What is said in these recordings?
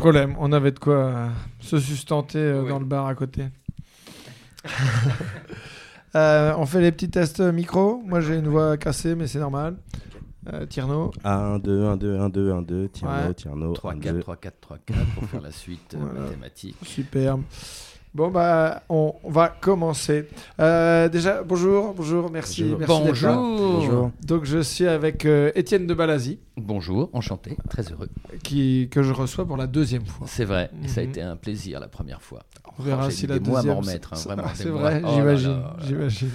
problème, on avait de quoi euh, se sustenter euh, Oui. dans le bar à côté. Euh, on fait les petits tests micro. Moi j'ai une voix cassée, mais c'est normal. Euh, Tierno, 1, 2, 1, 2, 1, 2, 1, 2, Tierno, Ouais. Tierno, 3, 1, 4, 2. 3, 4, 3, 4 pour faire la suite euh, Voilà. mathématique. superbe. Bon bah on, on va commencer. Euh, déjà bonjour, bonjour, merci, Bonjour. merci là. Bonjour. Donc je suis avec euh, Étienne de Balazi, Bonjour, enchanté, très heureux. qui que je reçois pour la deuxième fois. C'est vrai, et ça a Mhm. été un plaisir la première fois. On verra si la des mois à deuxième. m'en remettre, hein, vraiment, c'est vrai. Oh j'imagine.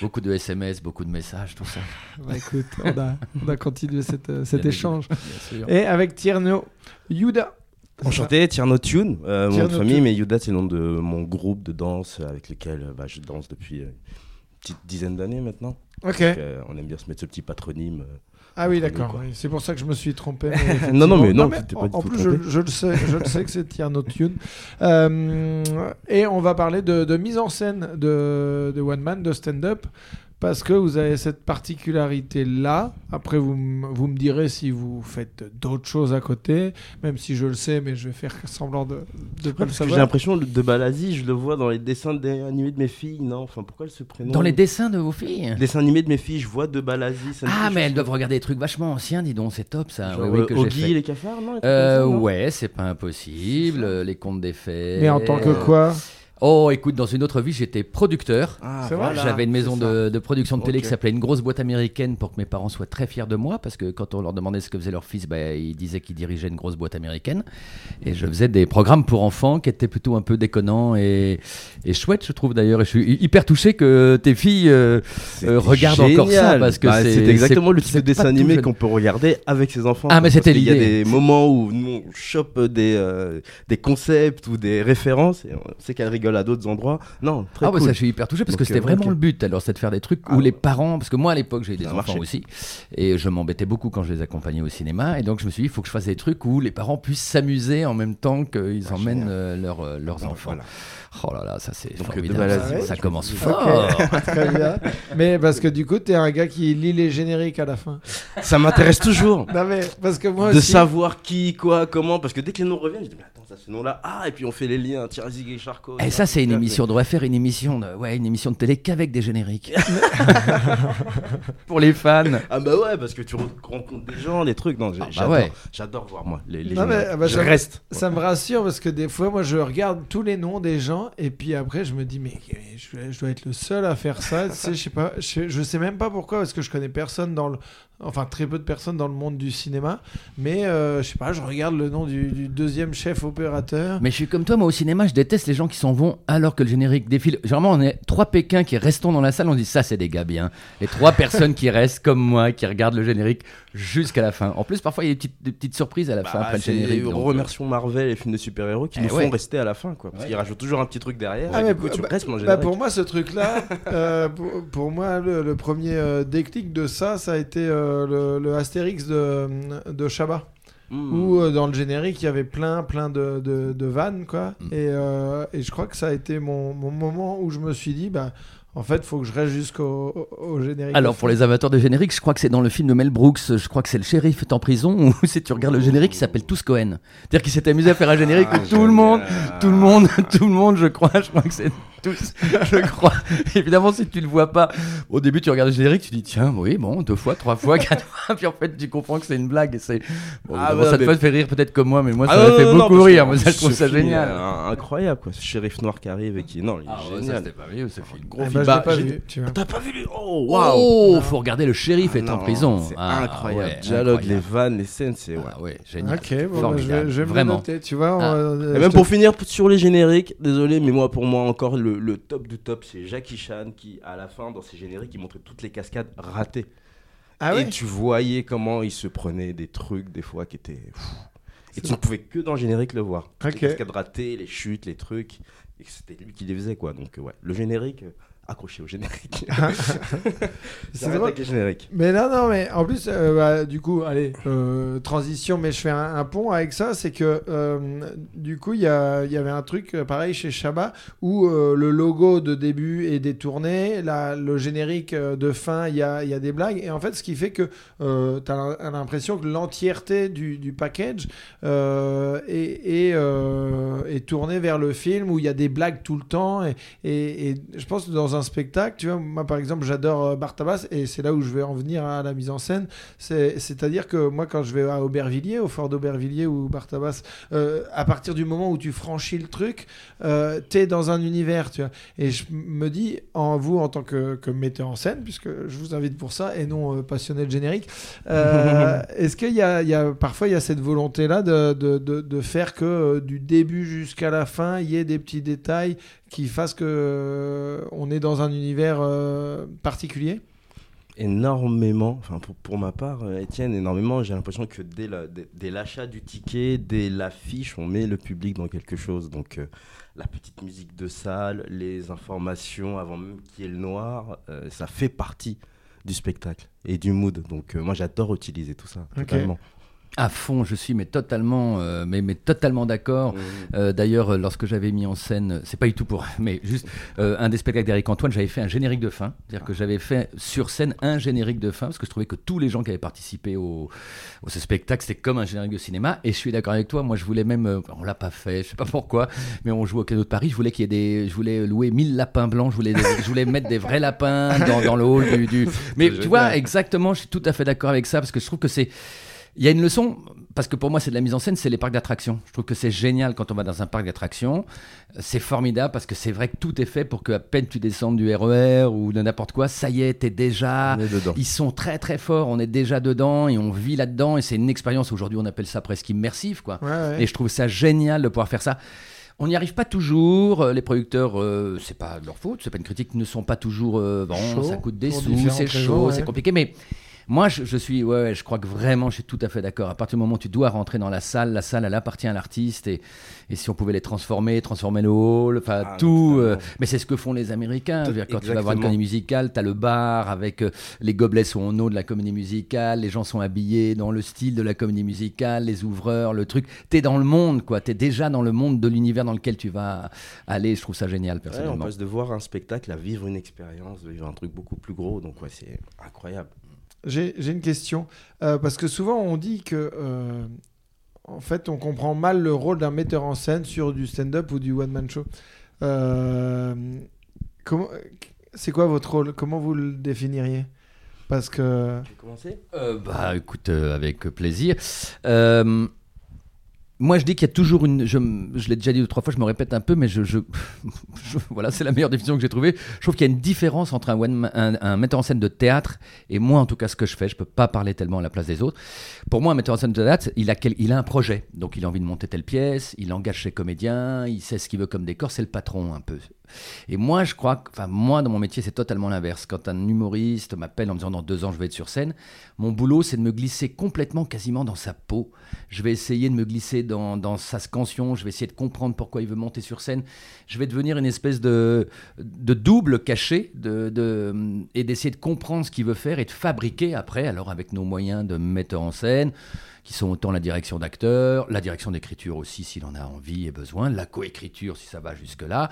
Beaucoup de SMS, beaucoup de messages, tout ça. Bah, écoute, on a, on a continué cette, euh, cet échange. Bien sûr. Et avec Tierno Yuda. Enchanté, Tierno Tune, euh, mon famille, mais Yuda c'est le nom de mon groupe de danse avec lequel euh, bah, je danse depuis euh, une petite dizaine d'années maintenant. Ok. Donc, euh, on aime bien se mettre ce petit patronyme. Ah oui, d'accord. oui. C'est pour ça que je me suis trompé. mais Non, non, mais non, t'es pas en, du en tout plus, je, le sais, je le sais que c'est Tierno Tune. Euh, et on va parler de, de mise en scène de, de One Man, de stand-up. Parce que vous avez cette particularité-là. Après, vous, vous me direz si vous faites d'autres choses à côté, même si je le sais, mais je vais faire semblant de ne pas le Parce que j'ai savoir. l'impression de Balazi, je le vois dans les dessins de- animés de mes filles, non? Enfin, pourquoi elle se prénomme? Dans les dessins de vos filles? Les dessins animés de mes filles, je vois de Balazi. ça Ah, mais elles doivent regarder des trucs vachement anciens, dis donc, c'est top ça. Oui, Genre, oui, que j'ai Oggy fait. et les cafards, non, Euh, ça, non? ouais, c'est pas impossible. Les contes des fées. Mais en tant que quoi? Oh, écoute, dans une autre vie, j'étais producteur. Ah, C'est vrai voilà, J'avais une maison de, de production de télé qui s'appelait Une grosse boîte américaine pour que mes parents soient très fiers de moi parce que quand on leur demandait ce que faisait leur fils, bah, ils disaient qu'ils dirigeaient une grosse boîte américaine. Et je faisais des programmes pour enfants qui étaient plutôt un peu déconnants et, et chouettes, je trouve d'ailleurs. Et je suis hyper touché que tes filles euh, euh, regarde encore ça, parce que Bah, c'est- exactement le type de dessin animé qu'on peut regarder avec ses enfants. Ah, mais c'était qu'il y a l'idée. des moments où nous on chope des, euh, des concepts ou des références et on sait qu'elle à d'autres endroits. Non, très Ah ouais, cool. ça je suis hyper touché parce que c'était euh, vraiment le but alors c'est de faire des trucs Ah où ouais. les parents parce que moi à l'époque j'ai eu des enfants marché. aussi et je m'embêtais beaucoup quand je les accompagnais au cinéma et donc je me suis dit il faut que je fasse des trucs où les parents puissent s'ammuser en même temps qu'ils Ah, emmènent euh, leurs, euh, leurs Donc, enfants. voilà. Oh là là, ça c'est formidable. ça, commence fort. Très bien. Mais parce que du coup, t'es un gars qui lit les génériques à la fin. Ça m'intéresse toujours Non mais parce que moi de aussi. savoir qui, quoi, comment. Parce que dès que les noms reviennent, je dis, mais attends, ça ce nom-là. Ah, et puis on fait les liens. Thierry et Charcot. Et ça c'est une émission, on devrait faire une émission de, ouais, une émission de télé qu'avec des génériques. Pour les fans. Ah bah ouais, parce que tu rencontres des gens, des trucs. Non, Ah bah j'adore, ouais. j'adore voir moi les, les Non, gens. mais, ah bah, je ça- reste. Ça me rassure parce que des fois, moi, je regarde tous les noms des gens et puis après, je me dis, mais je, je dois être le seul à faire ça. tu sais, je sais pas, je, je sais même pas pourquoi parce que je connais personne dans le, enfin très peu de personnes dans le monde du cinéma. Mais euh, je sais pas, je regarde le nom du, du deuxième chef opérateur. Mais je suis comme toi, moi au cinéma, je déteste les gens qui s'en vont alors que le générique défile. Généralement, on est trois Pékins qui restons dans la salle, on dit ça, c'est des gars bien. Les trois personnes qui restent comme moi, qui regardent le générique jusqu'à la fin. En plus, parfois, il y a des petites, des petites surprises à la fin Bah, après le générique. donc, euh, remercions Marvel et les films de super-héros qui Eh nous font rester à la fin, quoi. Parce Ouais. qu'ils rajoutent toujours un petit truc derrière. Ah, mais du coup, tu bah- restes mon Bah, pour moi, ce truc-là, euh, pour, pour moi, le, le premier euh, déclic de ça, ça a été euh, le, le Astérix de, de Chabat. Mm. où euh, dans le générique il y avait plein plein de, de, de vannes quoi Mm. et, euh, et je crois que ça a été mon, mon moment où je me suis dit bah en fait faut que je reste jusqu'au au, au générique Alors pour les amateurs de générique, je crois que c'est dans le film de Mel Brooks, je crois que c'est le shérif est en prison, où si tu regardes le générique, il s'appelle Tous Cohen. C'est-à-dire qu'il s'est amusé à faire un générique Ah, où tout le monde, tout le monde, tout le monde, je crois, je crois que c'est tous, je crois. Évidemment, si tu le vois pas, au début tu regardes le générique, tu dis tiens, oui, bon, deux fois, trois fois, quatre fois, puis en fait tu comprends que c'est une blague. Et c'est, bon, Ah, ça mais- te fait rire peut-être comme moi, mais moi ça Ah, m'a fait non, beaucoup rire. Moi ça je trouve ça génial. euh, incroyable, quoi. Ce shérif noir qui arrive et qui. Non, il est Ah ouais, ça génial. pas mieux ce film. Gros Eh film. Bah, vu, vois. T'as pas vu lui Oh, waouh Oh, faut regarder le shérif Ah est en prison. C'est Ah, incroyable. Dialogue, les vannes, les scènes, c'est. ouais. Ah ouais, génial. ok bon, bah, je vais, me noter tu vois Ah. on- Et euh, même pour finir sur les génériques, désolé, mais moi pour moi encore le, le top du top, c'est Jackie Chan qui à la fin dans ses génériques il montrait toutes les cascades ratées. ah et ouais tu voyais comment il se prenait des trucs des fois qui étaient. Et tu ne pouvais que dans le générique le voir. Ok. Les cascades ratées, les chutes, les trucs. Et c'était lui qui les faisait quoi. Donc euh, ouais, le générique, accroché au générique. C'est J'arrête drôle. avec les génériques. Mais non, non, mais en plus, euh, bah, du coup, allez, euh, transition, mais je fais un, un pont avec ça, c'est que euh, du coup, il y, y avait un truc pareil chez Shabba où le logo de début est détourné, la, le générique de fin, il y a, y a des blagues, et en fait, ce qui fait que tu as l'impression que l'entièreté du, du package est, est, est tournée vers le film où il y a des blagues tout le temps, et, et, et je pense que dans un spectacle, tu vois, moi par exemple, j'adore euh, Bartabas, et c'est là où je vais en venir à la mise en scène. C'est- C'est-à-dire que moi, quand je vais à Aubervilliers, au fort d'Aubervilliers ou Bartabas, euh, à partir du moment où tu franchis le truc, euh, t'es dans un univers, tu vois. Et je me dis, en vous, en tant que, que metteur en scène, puisque je vous invite pour ça, et non euh, passionné de générique, euh, est-ce qu'il y y a- parfois il y a cette volonté-là de, de, de, de faire que du début jusqu'à la fin, il y ait des petits détails qui fassent que euh, on est dans un univers euh, particulier? Énormément, enfin pour, pour ma part, euh, Étienne, énormément. J'ai l'impression que dès la- dès- dès l'achat du ticket, dès l'affiche, on met le public dans quelque chose. Donc euh, la petite musique de salle, les informations avant même qu'il y ait le noir, euh, ça fait partie du spectacle et du mood. Donc euh, moi j'adore utiliser tout ça. Ok. Totalement. À fond, je suis mais totalement, euh, mais, mais totalement d'accord. Mmh. Euh, D'ailleurs, euh, lorsque j'avais mis en scène, c'est pas du tout pour, mais juste euh, un des spectacles d'Eric Antoine, j'avais fait un générique de fin. C'est-à-dire que j'avais fait sur scène un générique de fin parce que je trouvais que tous les gens qui avaient participé au, au ce spectacle, c'était comme un générique de cinéma. Et je suis d'accord avec toi. Moi, je voulais même, euh, on l'a pas fait, je sais pas pourquoi, mais on joue au cadeau de Paris. Je voulais qu'il y ait des, je voulais louer 1000 lapins blancs. Je voulais, des- je voulais mettre des vrais lapins dans, dans le hall du. du- Mais tu vois, exactement, je suis tout à fait d'accord avec ça parce que je trouve que c'est il y a une leçon, parce que pour moi c'est de la mise en scène, c'est les parcs d'attractions. Je trouve que c'est génial quand on va dans un parc d'attractions. C'est formidable parce que c'est vrai que tout est fait pour qu'à peine tu descendes du RER ou de n'importe quoi, ça y est, t'es déjà... On est dedans. Ils sont très très forts, on est déjà dedans et on vit là-dedans et c'est une expérience, aujourd'hui on appelle ça presque immersive quoi. Ouais, ouais. Et je trouve ça génial de pouvoir faire ça. On n'y arrive pas toujours. euh, Les producteurs, euh, c'est pas de leur faute, c'est pas une critique, ne sont pas toujours euh, bon. Ça coûte des sous, c'est chaud, ouais. c'est compliqué. Mais moi, je, je suis, ouais, ouais, je crois que vraiment, je suis tout à fait d'accord. À partir du moment où tu dois rentrer dans la salle, la salle, elle appartient à l'artiste. Et, et si on pouvait les transformer, transformer le hall, enfin Ah, tout. euh, mais c'est ce que font les Américains. Je veux dire, quand tu vas voir une comédie musicale, tu as le bar avec euh, les gobelets sont en eau de la comédie musicale, les gens sont habillés dans le style de la comédie musicale, les ouvreurs, le truc. Tu es dans le monde, quoi. Tu es déjà dans le monde de l'univers dans lequel tu vas aller. Je trouve ça génial, Ouais, on personnellement. passe de voir un spectacle à vivre une expérience, vivre un truc beaucoup plus gros. Donc ouais, c'est incroyable. J'ai une question. Euh, parce que souvent, on dit que. euh, en fait, on comprend mal le rôle d'un metteur en scène sur du stand-up ou du one-man show. Euh, C'est quoi votre rôle? Comment vous le définiriez? Parce que. Tu veux commencer? Bah écoute, avec plaisir. Moi, je dis qu'il y a toujours une. Je, l'ai déjà dit deux trois fois, je me répète un peu, mais je, voilà, c'est la meilleure définition que j'ai trouvée. Je trouve qu'il y a une différence entre un, un metteur en scène de théâtre et moi, en tout cas, ce que je fais. Je peux pas parler tellement à la place des autres. Pour moi, un metteur en scène de théâtre, il a, quel- il a un projet. Donc, il a envie de monter telle pièce, il engage ses comédiens, il sait ce qu'il veut comme décor, c'est le patron un peu. Et moi, je crois que, enfin, moi, dans mon métier, c'est totalement l'inverse. Quand un humoriste m'appelle en me disant dans deux ans, je vais être sur scène, mon boulot, c'est de me glisser complètement, quasiment dans sa peau. Je vais essayer de me glisser dans, sa scansion, je vais essayer de comprendre pourquoi il veut monter sur scène. Je vais devenir une espèce de, de double caché et d'essayer de comprendre ce qu'il veut faire et de fabriquer après, alors avec nos moyens de metteur en scène, qui sont autant la direction d'acteur, la direction d'écriture aussi s'il en a envie et besoin, la coécriture si ça va jusque-là,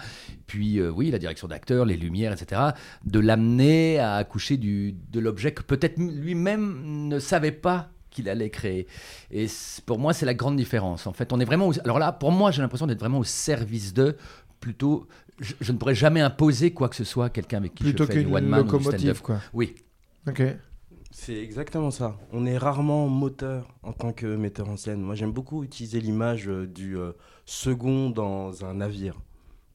puis euh, oui, la direction d'acteur, les lumières, etc., de l'amener à accoucher du, de l'objet que peut-être lui-même ne savait pas qu'il allait créer. Et pour moi, c'est la grande différence. En fait, on est vraiment... au- alors là, pour moi, j'ai l'impression d'être vraiment au service de, plutôt... Je, je ne pourrais jamais imposer quoi que ce soit à quelqu'un avec qui Plutôt je fais du one man ou du stand-up. locomotive, quoi. Oui, Ok. C'est exactement ça. On est rarement moteur en tant que metteur en scène. Moi, j'aime beaucoup utiliser l'image euh, du euh, second dans un navire.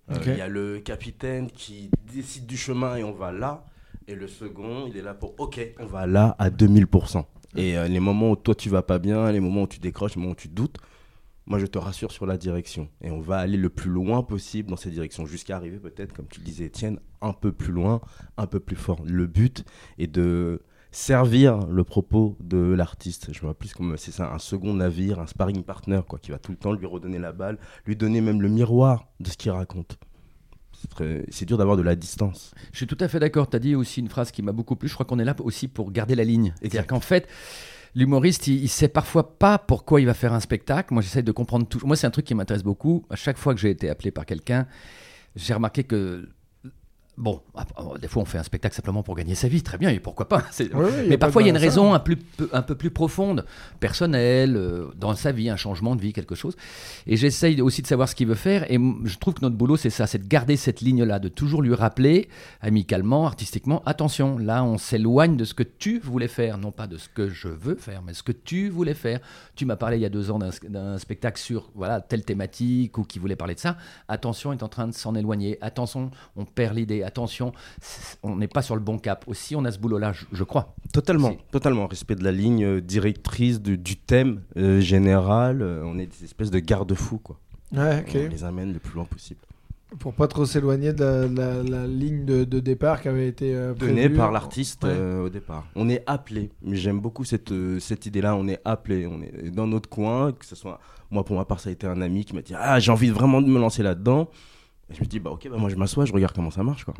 Euh, Il y a le capitaine qui décide du chemin et on va là. Et le second, il est là pour OK, on va là à 2000%. Et euh, les moments où toi tu vas pas bien, les moments où tu décroches, les moments où tu doutes, moi je te rassure sur la direction. Et on va aller le plus loin possible dans cette direction, jusqu'à arriver peut-être, comme tu le disais Étienne, un peu plus loin, un peu plus fort. Le but est de servir le propos de l'artiste. Je vois plus comme c'est ça, un second navire, un sparring partner, quoi, qui va tout le temps lui redonner la balle, lui donner même le miroir de ce qu'il raconte. C'est très- C'est dur d'avoir de la distance. Je suis tout à fait d'accord. Tu as dit aussi une phrase qui m'a beaucoup plu. Je crois qu'on est là aussi pour garder la ligne. C'est-à-dire qu'en fait, l'humoriste, il, il sait parfois pas pourquoi il va faire un spectacle. Moi, j'essaie de comprendre tout. Moi, c'est un truc qui m'intéresse beaucoup. À chaque fois que j'ai été appelé par quelqu'un, j'ai remarqué que. Bon, ah, ah, des fois on fait un spectacle simplement pour gagner sa vie, très bien, et pourquoi pas a Mais parfois il y a une raison un, plus, peu- un peu plus profonde, personnelle, euh, dans sa vie, un changement de vie, quelque chose. Et j'essaye aussi de savoir ce qu'il veut faire. Et je trouve que notre boulot, c'est ça, c'est de garder cette ligne-là, de toujours lui rappeler, amicalement, artistiquement, attention, là, on s'éloigne de ce que tu voulais faire, non pas de ce que je veux faire, mais ce que tu voulais faire. Tu m'as parlé il y a deux ans d'un spectacle sur voilà telle thématique ou qui voulait parler de ça. Attention, il est en train de s'en éloigner. Attention, on perd l'idée. Attention, on n'est pas sur le bon cap. Aussi, on a ce boulot-là, je, je crois. Totalement, Si. totalement. Respect de la ligne euh, directrice du, du thème euh, général. euh, on est des espèces de garde-fous, quoi. Ouais. On les amène le plus loin possible. Pour pas trop s'éloigner de la, la- la ligne de, de départ qui avait été euh, Donné prévue. par l'artiste Ouais. euh, au départ. On est appelé. Mais J'aime beaucoup cette, euh, cette idée-là. On est appelé. On est dans notre coin. Que ce soit moi, pour ma part, ça a été un ami qui m'a dit Ah, j'ai envie vraiment de me lancer là-dedans. Et je me dis Bah, ok, bah, moi, je m'assois, je regarde comment ça marche, quoi.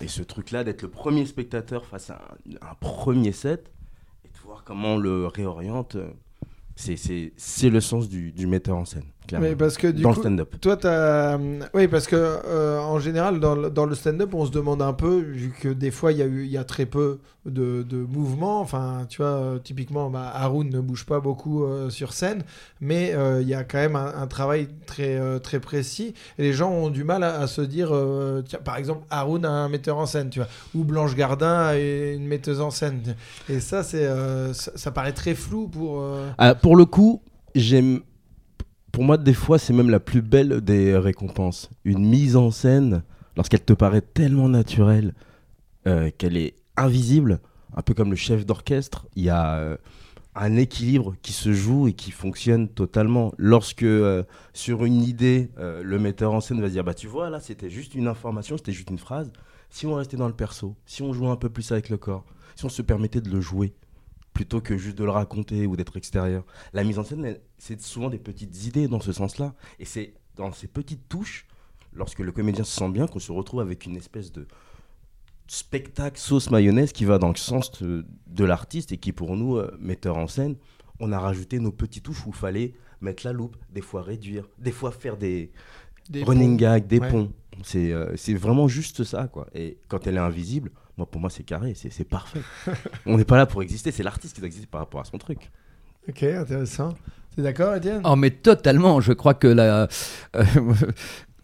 Et ce truc-là, d'être le premier spectateur face à un, un premier set et de voir comment on le réoriente, euh, c'est- c'est c'est le sens du, du metteur en scène. Mais parce que du Dans le coup, stand-up. toi, t'as. Oui, parce que euh, en général, dans le, dans le stand-up, on se demande un peu, vu que des fois, il y, a eu- il y a très peu de, de mouvements. Enfin, tu vois, euh, typiquement, bah, Haroun ne bouge pas beaucoup euh, sur scène, mais euh, il y a quand même un, un travail très, euh, très précis. Et les gens ont du mal à, à se dire, euh, tiens, par exemple, Haroun a un metteur en scène, tu vois, ou Blanche Gardin a une metteuse en scène. Et ça, c'est, euh, ça, ça paraît très flou pour. euh, Ah, pour le coup, j'aime. Pour moi, des fois, c'est même la plus belle des récompenses. Une mise en scène, lorsqu'elle te paraît tellement naturelle euh, qu'elle est invisible, un peu comme le chef d'orchestre, il y a euh, un équilibre qui se joue et qui fonctionne totalement. Lorsque, euh, sur une idée, le metteur en scène va dire Bah, tu vois, là, c'était juste une information, c'était juste une phrase. Si on restait dans le perso, si on jouait un peu plus avec le corps, si on se permettait de le jouer, plutôt que juste de le raconter ou d'être extérieur. La mise en scène, c'est souvent des petites idées dans ce sens-là. Et c'est dans ces petites touches, lorsque le comédien se sent bien, qu'on se retrouve avec une espèce de spectacle sauce mayonnaise qui va dans le sens de, de l'artiste et qui, pour nous, euh, metteur en scène, on a rajouté nos petites touches où il fallait mettre la loupe, des fois réduire, des fois faire des, des running gags, des Ouais. ponts. C'est euh, c'est vraiment juste ça, quoi. Et quand elle est invisible, moi, pour moi, c'est carré, c'est c'est parfait. on n'est pas là pour exister, c'est l'artiste qui doit exister par rapport à son truc. Ok, intéressant. T'es d'accord, Étienne? Oh, mais totalement. Je crois que la. euh,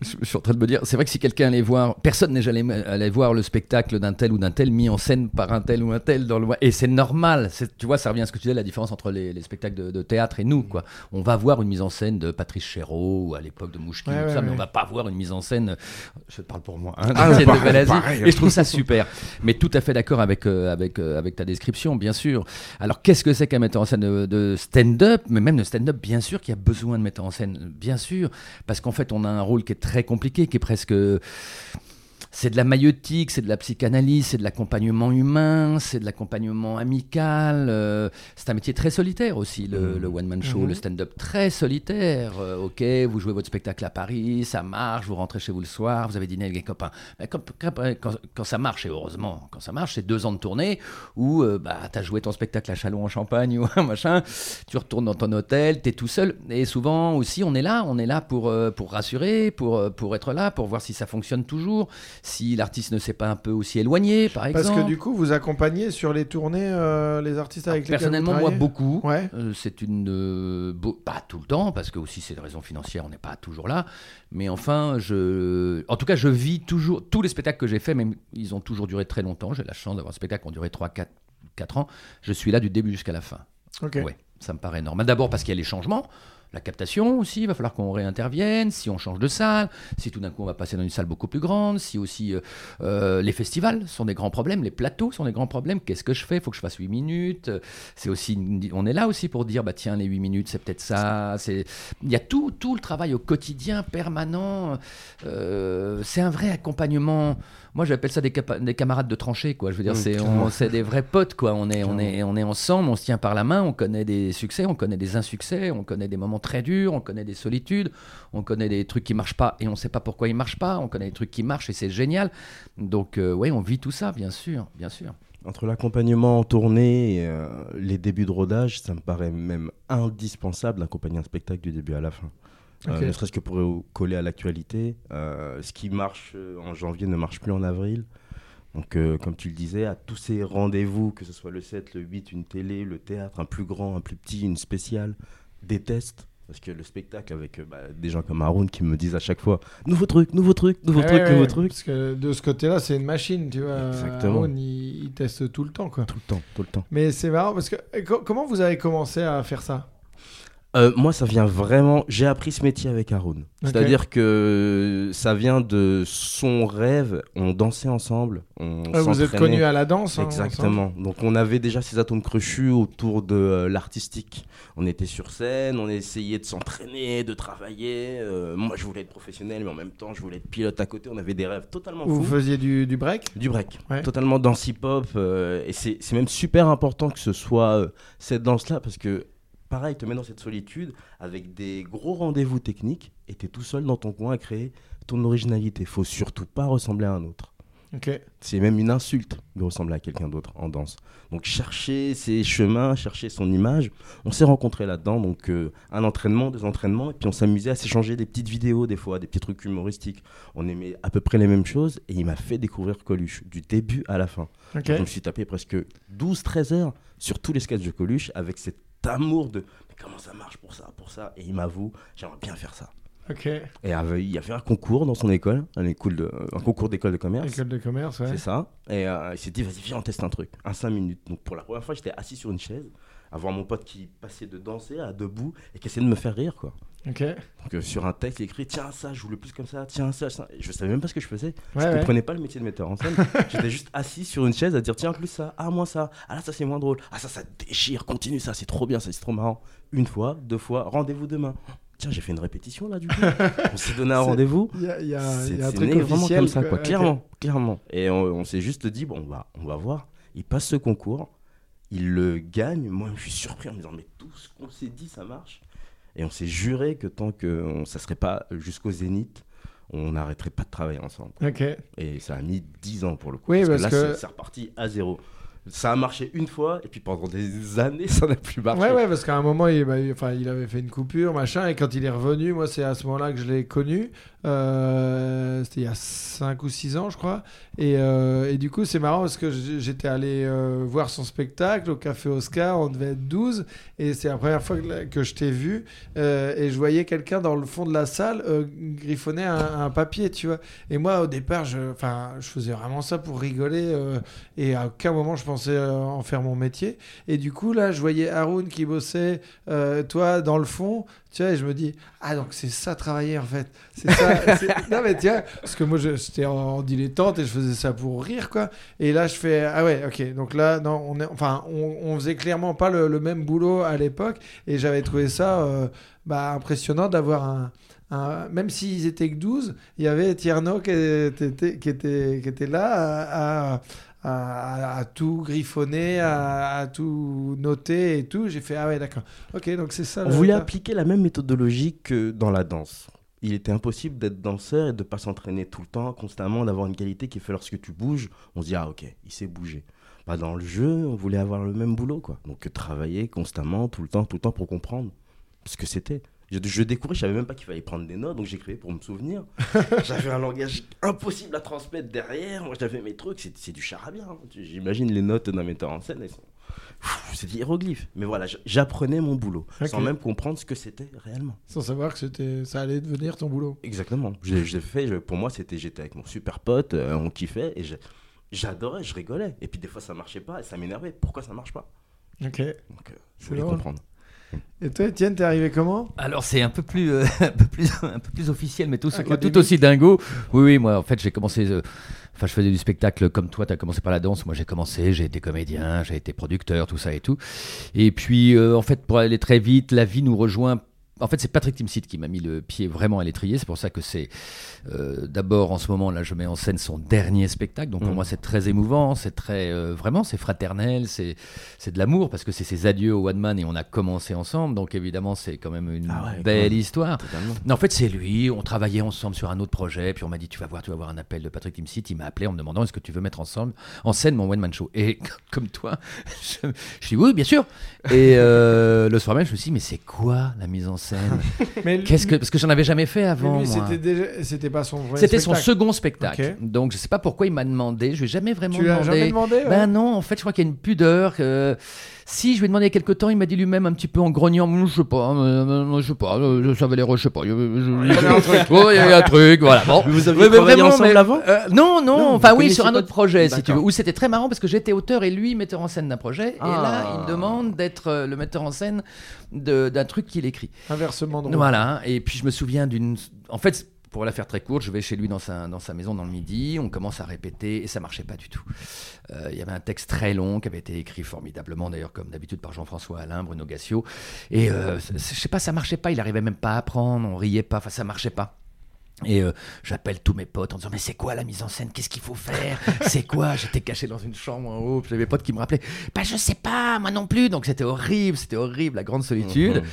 je je suis en train de me dire, c'est vrai que si quelqu'un allait voir, personne n'est jamais allé voir le spectacle d'un tel ou d'un tel mis en scène par un tel ou un tel dans le et c'est normal. Tu vois, ça revient à ce que tu disais, la différence entre les, les spectacles de, de théâtre et nous, quoi. On va voir une mise en scène de Patrice Chéreau ou à l'époque de Ouais, ouais, ça, mais on va pas voir une mise en scène. Je parle pour moi. Hein, Ah, d'Étienne pareil, pareil. et je trouve ça super. Mais tout à fait d'accord avec euh, avec euh, avec ta description, bien sûr. Alors, qu'est-ce que c'est qu'un metteur en scène de, de stand-up? Mais même de stand-up, bien sûr qu'il y a besoin de metteur en scène, bien sûr. Parce qu'en fait, on a un rôle qui est très compliqué, qui est presque. C'est de la maïotique, c'est de la psychanalyse, c'est de l'accompagnement humain, c'est de l'accompagnement amical. euh, c'est un métier très solitaire aussi, le, le one-man show, le stand-up très solitaire. Euh, ok, vous jouez votre spectacle à Paris, ça marche, vous rentrez chez vous le soir, vous avez dîné avec des copains. Mais quand, quand- quand- quand ça marche, et heureusement, quand ça marche, c'est deux ans de tournée où euh, bah, tu as joué ton spectacle à Chalon en Champagne ou un machin, tu retournes dans ton hôtel, tu es tout seul. Et souvent aussi, on est là, on est là pour, pour rassurer, pour, pour être là, pour voir si ça fonctionne toujours, si l'artiste ne s'est pas un peu aussi éloigné, par exemple. Parce que du coup, vous accompagnez sur les tournées euh, les artistes avec lesquels vous Personnellement, moi, beaucoup. Ouais. Euh, c'est une. euh, beau- pas tout le temps, parce que aussi c'est des raisons financières, on n'est pas toujours là. Mais enfin, je. En tout cas, je vis toujours. Tous les spectacles que j'ai faits, même ils ont toujours duré très longtemps. J'ai la chance d'avoir un spectacle qui ont duré 3, 4, 4 ans. Je suis là du début jusqu'à la fin. Ok. Ouais, ça me paraît normal. D'abord parce qu'il y a les changements. La captation aussi, il va falloir qu'on réintervienne, si on change de salle, si tout d'un coup on va passer dans une salle beaucoup plus grande, si aussi euh, euh, les festivals sont des grands problèmes, les plateaux sont des grands problèmes, qu'est-ce que je fais Il faut que je fasse 8 minutes. Euh, C'est aussi, on est là aussi pour dire, bah tiens, les 8 minutes, c'est peut-être ça. C'est, il y a tout, tout le travail au quotidien, permanent. C'est un vrai accompagnement. Moi, j'appelle ça des, camarades de tranchée, quoi. Je veux dire, c'est, des vrais potes, quoi. On est, on est, on est ensemble, on se tient par la main, on connaît des succès, on connaît des insuccès, on connaît des moments très durs, on connaît des solitudes, on connaît des trucs qui marchent pas et on sait pas pourquoi ils marchent pas, on connaît des trucs qui marchent et c'est génial. Donc euh, ouais, on vit tout ça, bien sûr, bien sûr. Entre l'accompagnement en tournée et euh, les débuts de rodage, ça me paraît même indispensable d'accompagner un spectacle du début à la fin. Euh, ne serait-ce que pour euh, coller à l'actualité. Euh, ce qui marche en janvier ne marche plus en avril. Donc, euh, comme tu le disais, à tous ces rendez-vous, que ce soit le 7, le 8, une télé, le théâtre, un plus grand, un plus petit, une spéciale, des tests. Parce que le spectacle, avec euh, bah, des gens comme Haroun qui me disent à chaque fois Nouveau truc, nouveau truc, nouveau Ouais, truc, ouais, nouveau ouais, truc. Parce que de ce côté-là, c'est une machine, tu vois. Exactement. Aaron, il, il teste tout le temps, quoi. Tout le temps, tout le temps. Mais c'est marrant parce que co- comment vous avez commencé à faire ça? Euh, moi, ça vient vraiment. J'ai appris ce métier avec Haroun. C'est-à-dire que ça vient de son rêve. On dansait ensemble. On Ouais, Vous êtes connus à la danse hein, Exactement. Donc, on avait déjà ces atomes crochus autour de euh, l'artistique. On était sur scène, on essayait de s'entraîner, de travailler. Euh, moi, je voulais être professionnel, mais en même temps, je voulais être pilote à côté. On avait des rêves totalement fous. Vous faisiez du, du break? Du break, Ouais. totalement danse hip-hop. et c'est c'est même super important que ce soit cette danse-là parce que, pareil, te met dans cette solitude avec des gros rendez-vous techniques et tu es tout seul dans ton coin à créer ton originalité. faut surtout pas ressembler à un autre. C'est même une insulte de ressembler à quelqu'un d'autre en danse. Donc chercher ses chemins, chercher son image. On s'est rencontrés là-dedans, donc euh, un entraînement, deux entraînements, et puis on s'amusait à s'échanger des petites vidéos des fois, des petits trucs humoristiques. On aimait à peu près les mêmes choses, et il m'a fait découvrir Coluche, du début à la fin. Ok. Je me suis tapé presque 12-13 heures sur tous les sketchs de Coluche avec cet amour de mais comment ça marche pour ça, pour ça? Et il m'avoue, j'aimerais bien faire ça. Ok. Et il a fait un concours dans son école, un, école de- un concours d'école de commerce. École de commerce, ouais. C'est ça. Et euh, il s'est dit, vas-y, viens, on teste un truc. Un 5 minutes. Donc pour la première fois, j'étais assis sur une chaise, à voir mon pote qui passait de danser à debout et qui essayait de me faire rire, quoi. Donc euh, sur un texte, écrit, tiens, ça, je joue le plus comme ça, tiens, ça, ça. Je savais même pas ce que je faisais. Ouais, je ouais. comprenais pas le métier de metteur en scène. J'étais juste assis sur une chaise à dire, tiens, plus ça, ah, moins ça, ah là, ça, c'est moins drôle, ah, ça, ça déchire, continue ça, c'est trop bien, ça, c'est trop marrant. Une fois, deux fois, rendez-vous demain. Tiens, j'ai fait une répétition là, du coup. on s'est donné un rendez-vous. Il y a, y a- y C'est a un truc vraiment comme ça, quoi, Ok. clairement, clairement. Et on, on s'est juste dit, bon, on va, on va voir. Il passe ce concours, il le gagne. Moi, je suis surpris en me disant, mais tout ce qu'on s'est dit, ça marche. Et on s'est juré que tant que on, ça serait pas jusqu'au zénith, on n'arrêterait pas de travailler ensemble. Et ça a mis 10 ans pour le coup. Oui, parce, parce que là, que- c'est reparti à zéro. Ça a marché une fois, et puis pendant des années, ça n'a plus marché. Ouais, ouais, parce qu'à un moment, il, bah, il- avait fait une coupure, machin, et quand il est revenu, moi, c'est à ce moment-là que je l'ai connu. Euh, C'était il y a 5 ou 6 ans, je crois. Et, euh, et du coup, c'est marrant parce que j'étais allé euh, voir son spectacle au Café Oscar, on devait être 12, et c'est la première fois que, je t'ai vu, et je voyais quelqu'un dans le fond de la salle griffonner un, papier, tu vois. Et moi, au départ, je, je faisais vraiment ça pour rigoler, et à aucun moment je pensais euh, en faire mon métier. Et du coup, là, je voyais Haroun qui bossait, euh, toi, dans le fond, tu vois, et je me dis, ah, donc c'est ça travailler, en fait. C'est ça. c'est- non, mais vois, parce que moi, j'étais en, en dilettante et je faisais ça pour rire, quoi. Et là, je fais, ah ouais, ok. Donc là, non, on est, enfin, on, on faisait clairement pas le, le même boulot à l'époque. Et j'avais trouvé ça euh, bah, impressionnant d'avoir un. même s'ils étaient que 12, il y avait Tierno qui était, qui était, qui était là à, à- à- à tout griffonner, à, à tout noter et tout. J'ai fait, ah ouais, d'accord. Ok, donc c'est ça. On voulait appliquer la même méthodologie que dans la danse. Il était impossible d'être danseur et de pas s'entraîner tout le temps, constamment, d'avoir une qualité qui fait lorsque tu bouges, on se dit ah ok, il sait bouger. Bah, dans le jeu, on voulait avoir le même boulot quoi. Donc travailler constamment, tout le temps, tout le temps pour comprendre ce que c'était. Je, je découvrais, je savais même pas qu'il fallait prendre des notes, donc j'écrivais pour me souvenir. j'avais un langage impossible à transmettre derrière. Moi, j'avais mes trucs, c'est du charabia. hein. J'imagine les notes d'un metteur en scène, elles sont. Pff, C'est des hiéroglyphes. Mais voilà, j'apprenais mon boulot sans même comprendre ce que c'était réellement. Sans savoir que c'était, ça allait devenir ton boulot. Exactement. L'ai fait, je- pour moi, c'était j'étais avec mon super pote, euh, on kiffait et j'adorais, je rigolais. Et puis des fois, ça marchait pas et ça m'énervait. Pourquoi ça marche pas? Ok. Donc, euh, je voulais comprendre. Et toi, Étienne, t'es arrivé comment? Alors c'est un peu plus, euh, un peu plus, un peu plus officiel, mais tout, Ah, tout aussi dingo. Oui, oui, moi en fait j'ai commencé, euh, enfin je faisais du spectacle comme toi, tu as commencé par la danse, moi j'ai commencé, j'ai été comédien, j'ai été producteur, tout ça et tout. Et puis euh, en fait pour aller très vite, la vie nous rejoint en fait, c'est Patrick Timsit qui m'a mis le pied vraiment à l'étrier. C'est pour ça que c'est euh, d'abord en ce moment là, je mets en scène son dernier spectacle. Donc pour Mm. moi, c'est très émouvant, c'est très euh, vraiment, c'est fraternel, c'est c'est de l'amour parce que c'est ses adieux au One Man et on a commencé ensemble. Donc évidemment, c'est quand même une Ah ouais, belle histoire. Totalement. En fait, c'est lui. On travaillait ensemble sur un autre projet. Puis on m'a dit, tu vas voir, tu vas voir un appel de Patrick Timsit. Il m'a appelé en me demandant, est-ce que tu veux mettre ensemble en scène mon one man show? Et comme toi, je, je dis oui, bien sûr. Et euh, le soir même, je me suis dit, mais c'est quoi la mise en scène Mais Qu'est-ce que parce que j'en avais jamais fait avant. c'était déjà, c'était pas son. C'était son second spectacle. Donc je sais pas pourquoi il m'a demandé. Je lui ai jamais vraiment Tu demandé. jamais demandé ouais Ben non, en fait, je crois qu'il y a une pudeur. que- Si, je lui ai demandé il y a quelque temps, il m'a dit lui-même un petit peu en grognant, je sais pas, je sais pas, ça avait l'air, je sais pas, il y avait- je- Il y avait un truc. Oh, il y a eu un truc, voilà. Bon. Mais vous mais travaillé vraiment, ensemble mais- avant euh, Non, non, Non, enfin oui, sur un autre projet, si tu veux, où c'était très marrant parce que j'étais auteur et lui metteur en scène d'un projet, et là, Ah. il me demande d'être euh, le metteur en scène d'un truc qu'il écrit. Inversement. Voilà, et puis je me souviens d'une. En fait, pour la faire très courte, je vais chez lui dans sa, maison dans le midi, on commence à répéter et ça marchait pas du tout. Euh, Il y avait un texte très long qui avait été écrit formidablement, d'ailleurs, comme d'habitude par Jean-François Alain, Bruno Gassio. Et euh, je sais pas, ça marchait pas, il arrivait même pas à apprendre, on riait pas, enfin ça marchait pas. Et euh, j'appelle tous mes potes en disant mais c'est quoi la mise en scène? Qu'est-ce qu'il faut faire? C'est quoi? J'étais caché dans une chambre en haut, puis j'avais mes potes qui me rappelaient bah je sais pas, moi non plus. Donc c'était horrible, c'était horrible, la grande solitude. Mhm.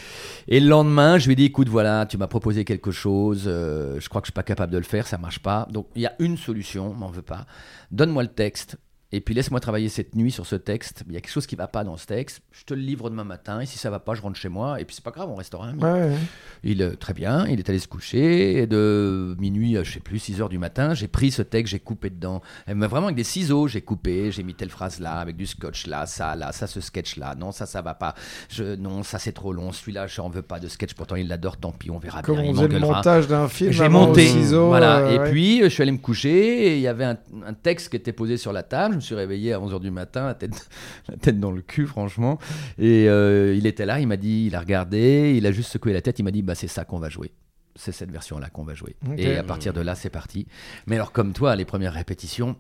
Et le lendemain, je lui ai dit écoute, voilà, tu m'as proposé quelque chose, euh, je crois que je suis pas capable de le faire, ça marche pas. Donc il y a une solution, m'en veux pas. Donne-moi le texte. Et puis laisse-moi travailler cette nuit sur ce texte. Il y a quelque chose qui va pas dans ce texte. Je te le livre demain matin. Et si ça va pas, je rentre chez moi. Et puis c'est pas grave, on restera amis. Ouais, ouais. Il, euh, très bien, il est allé se coucher, et de minuit à, je sais plus, 6 heures du matin, j'ai pris ce texte, j'ai coupé dedans. Et, mais vraiment avec des ciseaux, j'ai coupé, j'ai mis telle phrase là, avec du scotch là, ça là, ça ce sketch là, non, ça ça va pas, je, non, ça c'est trop long, celui-là, je n'en veux pas de sketch, pourtant il l'adore, tant pis, on verra Comme bien, on il faisait le montage d'un film. J'ai au monté, ciseau, voilà. euh, et ouais. puis je suis allé me coucher. Et il y avait un, un texte qui était posé sur la table. Je me suis réveillé à 11h du matin, la tête, la tête dans le cul, franchement. Et euh, il était là, il m'a dit, il a regardé, il a juste secoué la tête. Il m'a dit, bah c'est ça qu'on va jouer. C'est cette version-là qu'on va jouer. Et à partir de là, c'est parti. Mais alors, comme toi, les premières répétitions,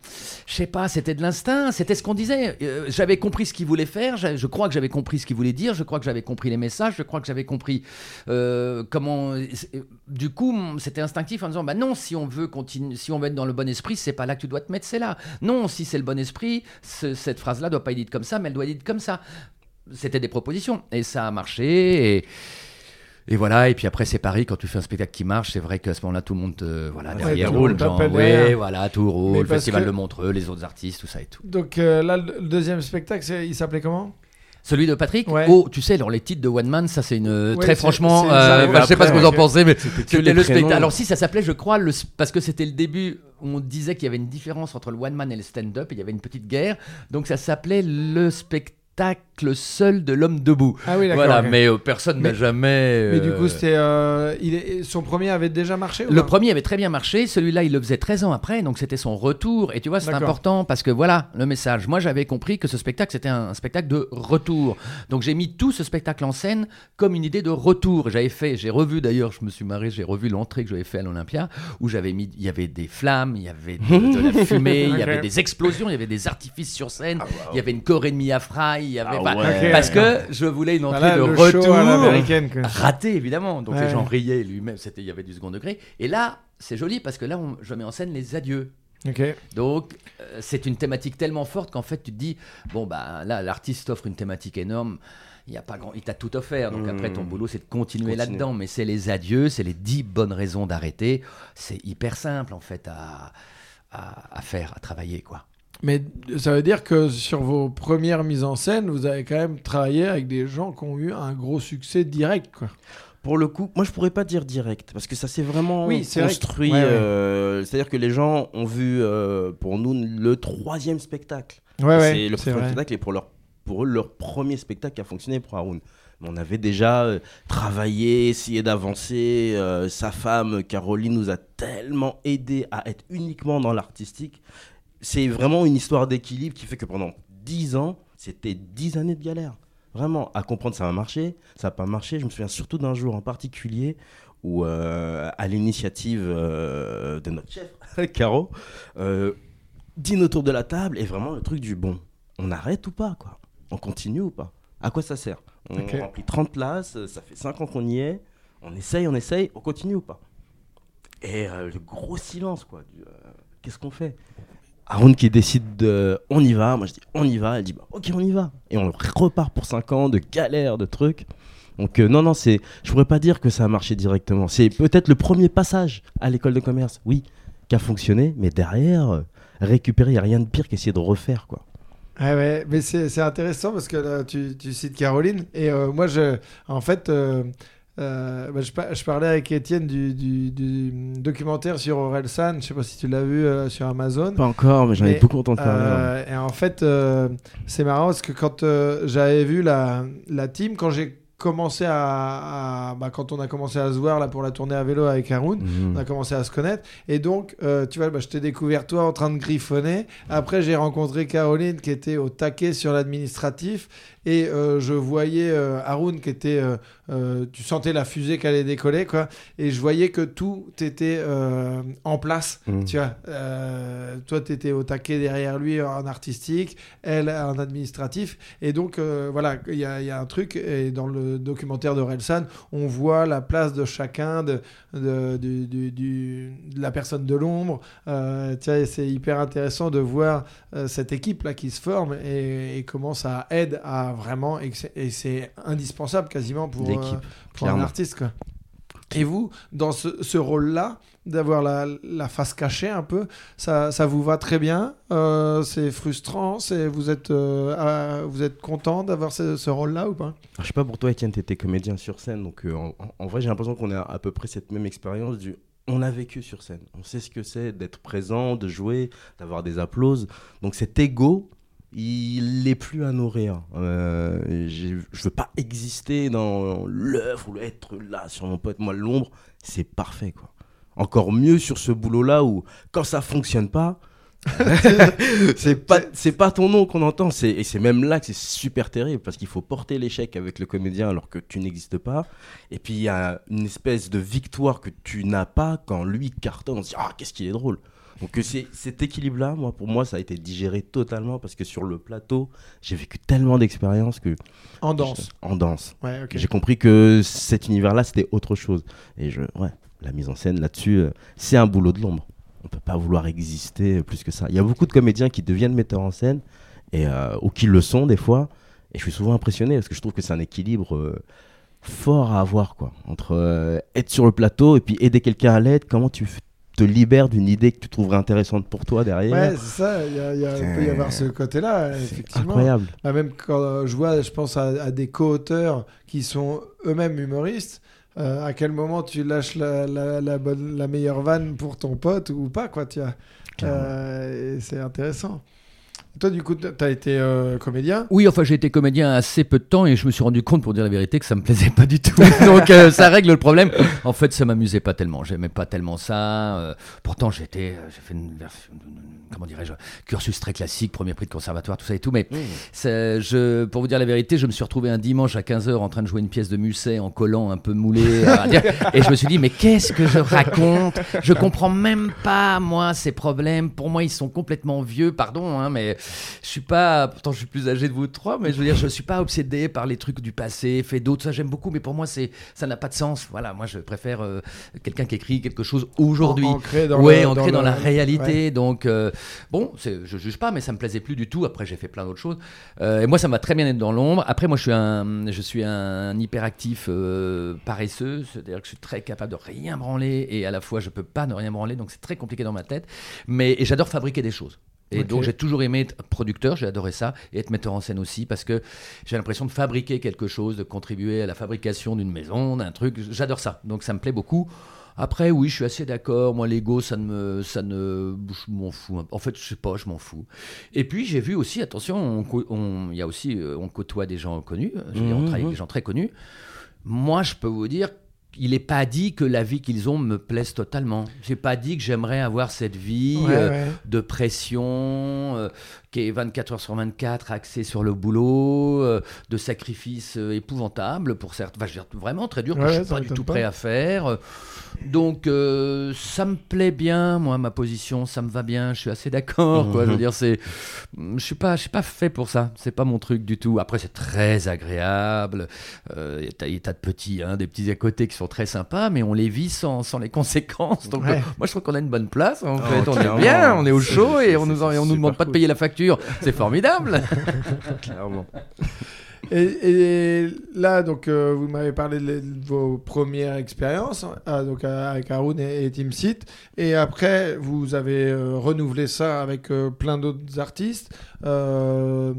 je sais pas, c'était de l'instinct, c'était ce qu'on disait. Euh, j'avais compris ce qu'il voulait faire, je crois que j'avais compris ce qu'il voulait dire, je crois que j'avais compris les messages, je crois que j'avais compris euh, comment. euh, Du coup, c'était instinctif en disant bah non, si on veut continuer, si on veut être dans le bon esprit, c'est pas là que tu dois te mettre, c'est là. Non, si c'est le bon esprit, ce- cette phrase-là doit pas être dite comme ça, mais elle doit être dite comme ça. C'était des propositions et ça a marché. Et, et voilà, et puis après c'est pareil, quand tu fais un spectacle qui marche, c'est vrai qu'à ce moment-là, tout le monde te, voilà, Ouais, derrière tout le roule, genre, ouais, derrière. voilà, tout roule, le festival que- de Montreux, les autres artistes, tout ça et tout. Donc euh, là, le deuxième spectacle, il s'appelait comment? Celui de Patrick? Ouais. Oh, tu sais, alors les titres de One Man, ça c'est une. Ouais, très franchement, c'est- euh, je sais pas ce que vous en pensez, mais c'était le spectacle. Alors si ça s'appelait, je crois, le, parce que c'était le début où on disait qu'il y avait une différence entre le One Man et le stand-up, il y avait une petite guerre. Donc ça s'appelait le spectacle seul de l'homme debout. Ah oui. Voilà, mais euh, personne n'a Mais- jamais. Mais du euh, coup, c'était, euh, il est, son premier avait déjà marché ou Le premier avait très bien marché, celui-là il le faisait 13 ans après, donc c'était son retour. Et tu vois, c'est important parce que voilà le message. Moi j'avais compris que ce spectacle c'était un, un spectacle de retour. Donc j'ai mis tout ce spectacle en scène comme une idée de retour. J'avais fait, j'ai revu d'ailleurs, je me suis marré, j'ai revu l'entrée que j'avais fait à l'Olympia où j'avais mis, il y avait des flammes, il y avait de, de la fumée, il y avait des explosions, il y avait des artifices sur scène, il y avait une choré de Mia Fry, il y avait Ah bah, ouais. Parce que je voulais une entrée Voilà, de retour show à l'américaine. quoi. raté évidemment donc Ouais. les gens riaient lui-même c'était il y avait du second degré et là c'est joli parce que là on- je mets en scène les adieux Ok. donc euh, c'est une thématique tellement forte qu'en fait tu te dis bon bah là l'artiste offre une thématique énorme il y a pas grand il t'a tout offert donc Mmh. après ton boulot c'est de continuer Continuer. là-dedans mais c'est les adieux c'est les dix bonnes raisons d'arrêter c'est hyper simple en fait à, à, à faire à travailler quoi Mais ça veut dire que sur vos premières mises en scène, vous avez quand même travaillé avec des gens qui ont eu un gros succès direct. Quoi. Pour le coup, moi je pourrais pas dire direct parce que ça s'est vraiment Oui, c'est vrai que- construit. ouais. euh, C'est-à-dire que les gens ont vu euh, pour nous le troisième spectacle. Ouais, c'est le troisième spectacle et pour leur pour eux leur premier spectacle qui a fonctionné pour Haroun. On avait déjà euh, travaillé, essayé d'avancer. euh, sa femme Caroline nous a tellement aidé à être uniquement dans l'artistique. C'est vraiment une histoire d'équilibre qui fait que pendant 10 ans, c'était 10 années de galère. Vraiment, à comprendre ça va marcher, ça va pas marcher. Je me souviens surtout d'un jour en particulier où, euh, à l'initiative euh, de notre chef, Caro, euh, dîne autour de la table et vraiment le truc du bon, on arrête ou pas quoi? On continue ou pas? À quoi ça sert? On Ok. remplit 30 places, ça fait 5 ans qu'on y est, On essaye, on essaye, on continue ou pas? Et le gros silence, quoi. du, Qu'est-ce qu'on fait? Haroun qui décide de on y va, moi je dis on y va, elle dit bah, ok on y va. Et on repart pour 5 ans de galère, de trucs. Donc euh, non, non, c'est, je pourrais pas dire que ça a marché directement. C'est peut-être le premier passage à l'école de commerce, oui, qui a fonctionné, mais derrière, euh, récupérer, il n'y a rien de pire qu'essayer de refaire, quoi. Ouais, ouais, mais c'est c'est intéressant parce que là, tu, tu cites Caroline et euh, moi, je, en fait, euh, bah, je, pa- je parlais avec Étienne du, du- du documentaire sur Orelsan. Je sais pas si tu l'as vu euh, sur Amazon. Pas encore, mais j'en ai beaucoup entendu parler. Euh, et en fait, c'est marrant parce que quand j'avais vu la, la team, quand j'ai commencé à, à- bah, quand on a commencé à se voir là pour la tournée à vélo avec Haroun, Mhm. on a commencé à se connaître. Et donc, euh, tu vois, bah, je t'ai découvert toi en train de griffonner. Après, j'ai rencontré Caroline qui était au taquet sur l'administratif. Et euh, je voyais euh, Haroun qui était. euh, euh, tu sentais la fusée qui allait décoller, quoi. Et je voyais que tout était en place. Mhm. Tu vois, toi, tu étais au taquet derrière lui en artistique, elle en administratif. Et donc, voilà, il y, y a un truc. Et dans le documentaire de Relsan, on voit la place de chacun, de, de, du- du- du- de la personne de l'ombre. C'est hyper intéressant de voir cette équipe-là qui se forme et, et comment ça aide à vraiment. Et c'est- indispensable quasiment pour, euh, pour un artiste. Quoi. Et vous, dans ce, ce rôle-là, d'avoir la, la face cachée un peu, ça, ça vous va très bien Euh, C'est frustrant c'est, vous, êtes, euh, ah, vous êtes content d'avoir ce, ce rôle-là ou pas? Alors, je sais pas pour toi, Étienne, tu étais comédien sur scène, donc euh, en vrai, j'ai l'impression qu'on a à peu près cette même expérience du. On a vécu sur scène, on sait ce que c'est d'être présent, de jouer, d'avoir des applauses. Donc cet ego, il est plus à nourrir. Euh, je veux pas exister dans l'œuvre ou être là sur mon pote. Moi, l'ombre, c'est parfait, quoi. Encore mieux sur ce boulot-là où, quand ça fonctionne pas, c'est pas c'est pas ton nom qu'on entend et c'est même là que c'est super terrible parce qu'il faut porter l'échec avec le comédien alors que tu n'existes pas et puis il y a une espèce de victoire que tu n'as pas quand lui cartonne on se dit ah qu'est-ce qu'il est drôle donc cet équilibre là moi pour moi ça a été digéré totalement parce que sur le plateau j'ai vécu tellement d'expériences que En danse. en danse Ouais, j'ai compris que cet univers là c'était autre chose et je ouais la mise en scène là-dessus euh, c'est un boulot de l'ombre on peut pas vouloir exister plus que ça. Il y a beaucoup de comédiens qui deviennent metteurs en scène et euh, ou qui le sont des fois. Et je suis souvent impressionné parce que je trouve que c'est un équilibre euh, fort à avoir quoi entre euh, être sur le plateau et puis aider quelqu'un à l'aide. Comment tu te libères d'une idée que tu trouverais intéressante pour toi derrière. Ouais, c'est ça. Il peut y avoir ce côté-là, effectivement. incroyable. Bah, même quand euh, je vois, je pense à, à des co-auteurs qui sont eux-mêmes humoristes. euh, à quel moment tu lâches la, la, la bonne, la meilleure vanne pour ton pote ou pas, quoi, tu. Euh, et c'est intéressant. Toi, du coup, t'as été euh, comédien? Oui, enfin, j'ai été comédien assez peu de temps et je me suis rendu compte, pour dire la vérité, que ça me plaisait pas du tout. Donc, euh, ça règle le problème. En fait, ça m'amusait pas tellement. J'aimais pas tellement ça. Euh, pourtant, j'étais, euh, j'ai fait une version, comment dirais-je, cursus très classique, premier prix de conservatoire, tout ça et tout. Mais Mmh. je, pour vous dire la vérité, je me suis retrouvé un dimanche à 15h en train de jouer une pièce de Musset en collant un peu moulé. dire- et je me suis dit, mais qu'est-ce que je raconte? Je comprends même pas, moi, ces problèmes. Pour moi, ils sont complètement vieux, pardon, hein, mais je suis pas. Pourtant, je suis plus âgé de vous trois, mais je veux dire, je suis pas obsédé par les trucs du passé, fait d'autres. Ça, j'aime beaucoup, mais pour moi, c'est ça n'a pas de sens. Voilà, moi, je préfère euh, quelqu'un qui écrit quelque chose aujourd'hui. Ancré dans, ouais, le- ancré dans, le- la réalité. Ouais. Donc, euh, bon, je juge pas, mais ça me plaisait plus du tout. Après, j'ai fait plein d'autres choses. Euh, et moi, ça m'a très bien être dans l'ombre. Après, moi, je suis un, je suis un hyperactif paresseux. C'est-à-dire que je suis très capable de rien branler et à la fois, je peux pas ne rien branler. Donc, c'est très compliqué dans ma tête. Mais et j'adore fabriquer des choses. Et donc j'ai toujours aimé être producteur, j'ai adoré ça, et être metteur en scène aussi, parce que j'ai l'impression de fabriquer quelque chose, de contribuer à la fabrication d'une maison, d'un truc. J'adore ça, donc ça me plaît beaucoup. Après, oui, je suis assez d'accord. Moi, l'ego, ça ne me, ça ne, je m'en fous. En fait, je sais pas, je m'en fous. Et puis, j'ai vu aussi, attention, on il y a aussi, euh, on côtoie des gens connus. Je veux dire, on Mhm. travaille avec des gens très connus. Moi, je peux vous dire, il n'est pas dit que la vie qu'ils ont me plaise totalement. J'ai pas dit que j'aimerais avoir cette vie Ouais, euh, ouais. de pression, euh, qui est 24 heures sur 24, axé sur le boulot, euh, de sacrifices épouvantables pour certains. Enfin, je veux dire, vraiment très dur, que Ouais, je suis pas du tout pas. prêt à faire. Donc, euh, ça me plaît bien, moi, ma position, ça me va bien, je suis assez d'accord, quoi. Je veux Mhm. dire, c'est. Je suis pas, je suis pas fait pour ça, c'est pas mon truc du tout. Après, c'est très agréable. Euh, t'as des tas de petits, hein, des petits à côté qui sont très sympas, mais on les vit sans, sans les conséquences. Donc, Ouais. euh, moi, je trouve qu'on a une bonne place. En Oh, fait, on est bien, on est au chaud et on nous, on nous demande pas de payer la facture. C'est formidable. Clairement. Et, et là, donc, euh, vous m'avez parlé de, de vos premières expériences ah, donc, euh, avec Haroun et, et Team Seat. Et après, vous avez euh, renouvelé ça avec euh, plein d'autres artistes. Euh,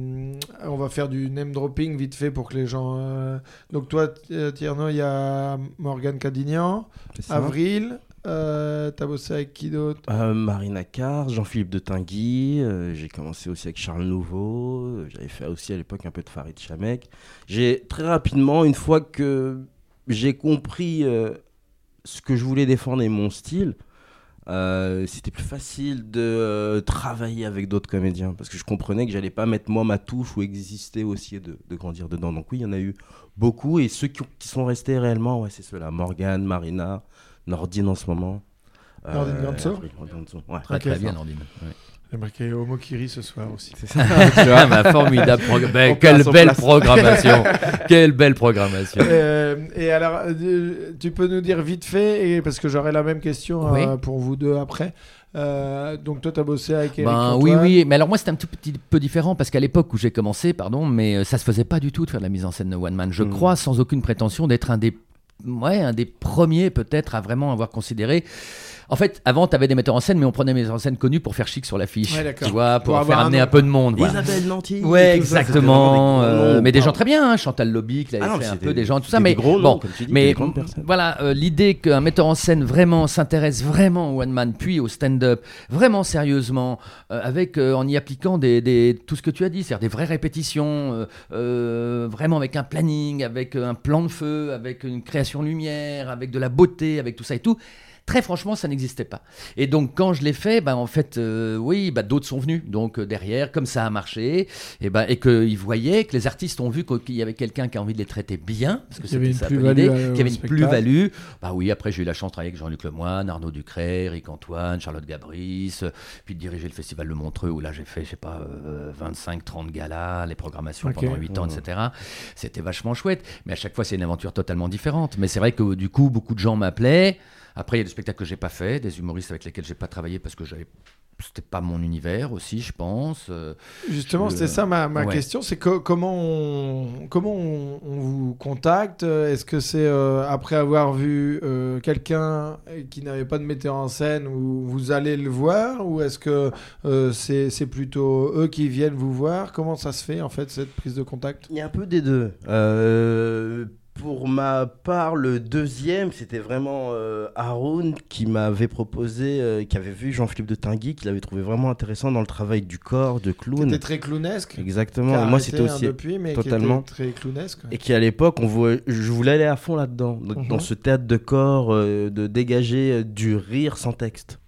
on va faire du name dropping vite fait pour que les gens. euh, Donc, toi, Tierno, il y a Morgan Cadignan. Avril. Euh, T'as bossé avec qui d'autre? Euh, Marina Carr, Jean-Philippe de Tinguy, euh, j'ai commencé aussi avec Charles Nouveau, euh, j'avais fait aussi à l'époque un peu de Farid Chamek. J'ai très rapidement, une fois que j'ai compris ce que je voulais défendre et mon style, c'était plus facile de travailler avec d'autres comédiens parce que je comprenais que j'allais pas mettre moi ma touche ou exister aussi et de, grandir dedans. Donc oui, il y en a eu beaucoup et ceux qui sont restés réellement, ouais, c'est ceux-là. Morgane, Marina, Nordine en ce moment. Euh, Nordine Ganso ouais. Très, très bien, Nordine. Ouais. J'ai marqué Homo Kiri ce soir aussi. C'est ça, tu vois. Ah, bah, formidable. ben, quelle belle programmation. quelle belle programmation. Euh, et alors, euh, tu peux nous dire vite fait, et, parce que j'aurai la même question Oui. euh, pour vous deux après. Euh, donc, toi, tu as bossé avec Eric Ben, oui, oui, mais alors moi c'était un tout petit peu différent parce qu'à l'époque où j'ai commencé, pardon, mais euh, ça se faisait pas du tout de faire de la mise en scène de one man. Je Mm. crois, sans aucune prétention, d'être un des, ouais, un des premiers peut-être à vraiment avoir considéré. En fait, avant, tu avais des metteurs en scène, mais on prenait des metteurs en scène connus pour faire chic sur l'affiche. Ouais, d'accord. tu vois, pour, faire amener un peu de monde. voilà. Isabelle Nanty. Ouais, exactement. vraiment des gros euh, mais des gens très bien, hein, Chantal Lobby, qui avait Ah non, fait un peu des gens, tout ça. Mais gros bon, noms, comme tu dis, mais voilà, euh, l'idée qu'un metteur en scène vraiment s'intéresse vraiment au one man, puis au stand-up, vraiment sérieusement, euh, avec euh, en y appliquant des, des- tout ce que tu as dit, c'est-à-dire des vraies répétitions, euh, euh, vraiment avec un planning, avec un plan de feu, avec une création lumière, avec de la beauté, avec tout ça et tout. Très franchement, ça n'existait pas. Et donc, quand je l'ai fait, bah, en fait, euh, oui, bah, d'autres sont venus. Donc, euh, derrière, comme ça a marché, et, bah, et qu'ils voyaient, que les artistes ont vu qu'il y avait quelqu'un qui a envie de les traiter bien, parce que c'était une ça l'idée, euh, qu'il y avait une plus-value. Bah oui, après, j'ai eu la chance de travailler avec Jean-Luc Lemoyne, Arnaud Ducret, Eric Antoine, Charlotte Gabris, puis de diriger le festival de Montreux, où là, j'ai fait, je sais pas, euh, 25, 30 galas, les programmations pendant 8 ans, etc. C'était vachement chouette. Mais à chaque fois, c'est une aventure totalement différente. Mais c'est vrai que du coup, beaucoup de gens m'appelaient. Après, il y a des spectacles que j'ai pas fait, des humoristes avec lesquels j'ai pas travaillé parce que j'avais, c'était pas mon univers aussi, je pense. Euh, Justement, Je- c'était ça ma, ma ouais. question, c'est que, comment, on, comment on, on vous contacte? Est-ce que c'est euh, après avoir vu euh, quelqu'un qui n'avait pas de metteur en scène où vous allez le voir Ou est-ce que euh, c'est c'est plutôt eux qui viennent vous voir? Comment ça se fait en fait cette prise de contact? Il y a un peu des deux. Pour ma part, le deuxième, c'était vraiment euh, Haroun qui m'avait proposé, euh, qui avait vu Jean-Philippe de Tinguy, qu'il avait trouvé vraiment intéressant dans le travail du corps, de clown. C'était très clownesque. Exactement. qui Et moi, c'était hein, aussi. depuis, mais totalement. qui était très clownesque. Et qui à l'époque, on voulait, je voulais aller à fond là-dedans, dans, Mhm. dans ce théâtre de corps, euh, de dégager euh, du rire sans texte.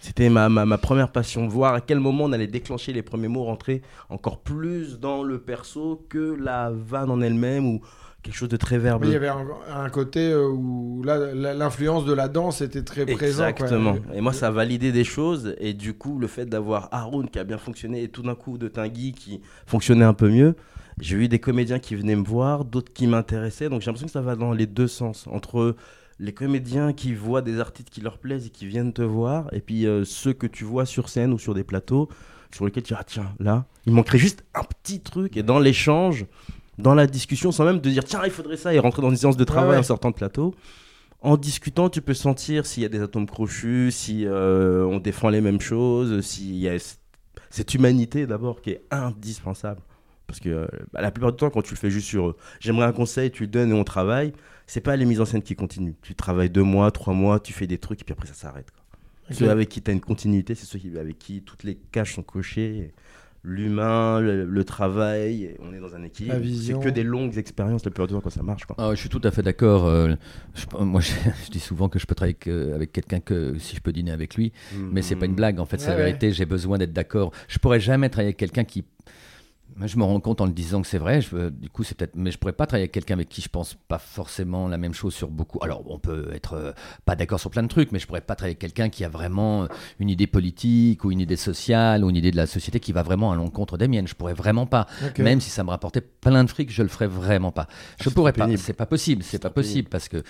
C'était ma, ma, ma première passion, voir à quel moment on allait déclencher les premiers mots, rentrer encore plus dans le perso que la vanne en elle-même ou quelque chose de très Mais verbeux. il y avait un, un côté euh, où l'influence de la danse était très présente. Exactement. Et moi, ça a validé des choses. Et du coup, le fait d'avoir Haroun qui a bien fonctionné et tout d'un coup de Tinguy qui fonctionnait un peu mieux, j'ai eu des comédiens qui venaient me voir, d'autres qui m'intéressaient. Donc j'ai l'impression que ça va dans les deux sens. Entre les comédiens qui voient des artistes qui leur plaisent et qui viennent te voir, et puis euh, ceux que tu vois sur scène ou sur des plateaux sur lesquels tu dis, ah tiens, là, il manquerait juste un petit truc. Et dans l'échange, dans la discussion, sans même te dire, tiens, il faudrait ça, et rentrer dans une séance de travail ouais. en sortant de plateau en discutant, tu peux sentir s'il y a des atomes crochus, si euh, on défend les mêmes choses, s'il y a cette humanité d'abord qui est indispensable. Parce que euh, bah, la plupart du temps, quand tu le fais juste sur euh, j'aimerais un conseil, tu le donnes et on travaille, c'est pas les mises en scène qui continuent. Tu travailles deux mois, trois mois, tu fais des trucs et puis après ça s'arrête. Ceux avec qui tu as une continuité, c'est ceux avec qui toutes les caches sont cochées. et l'humain, le, le travail, on est dans un équilibre. C'est que des longues expériences la plupart du temps quand ça marche. Quoi. Ah, je suis tout à fait d'accord. euh, je- moi, je, je dis souvent que je peux travailler que- avec quelqu'un que si je peux dîner avec lui, mais c'est pas une blague. En fait, c'est Ouais, la vérité. J'ai besoin d'être d'accord. Je pourrais jamais travailler avec quelqu'un qui. Je me rends compte en le disant que c'est vrai. Je, du coup, c'est peut-être. Mais je pourrais pas travailler avec quelqu'un avec qui je pense pas forcément la même chose sur beaucoup. Alors, on peut être euh, pas d'accord sur plein de trucs, mais je pourrais pas travailler avec quelqu'un qui a vraiment euh, une idée politique ou une idée sociale ou une idée de la société qui va vraiment à l'encontre des miennes. Je pourrais vraiment pas. Même si ça me rapportait plein de fric, je le ferais vraiment pas. Je c'est pourrais pas. C'est pas possible. C'est pas possible parce que.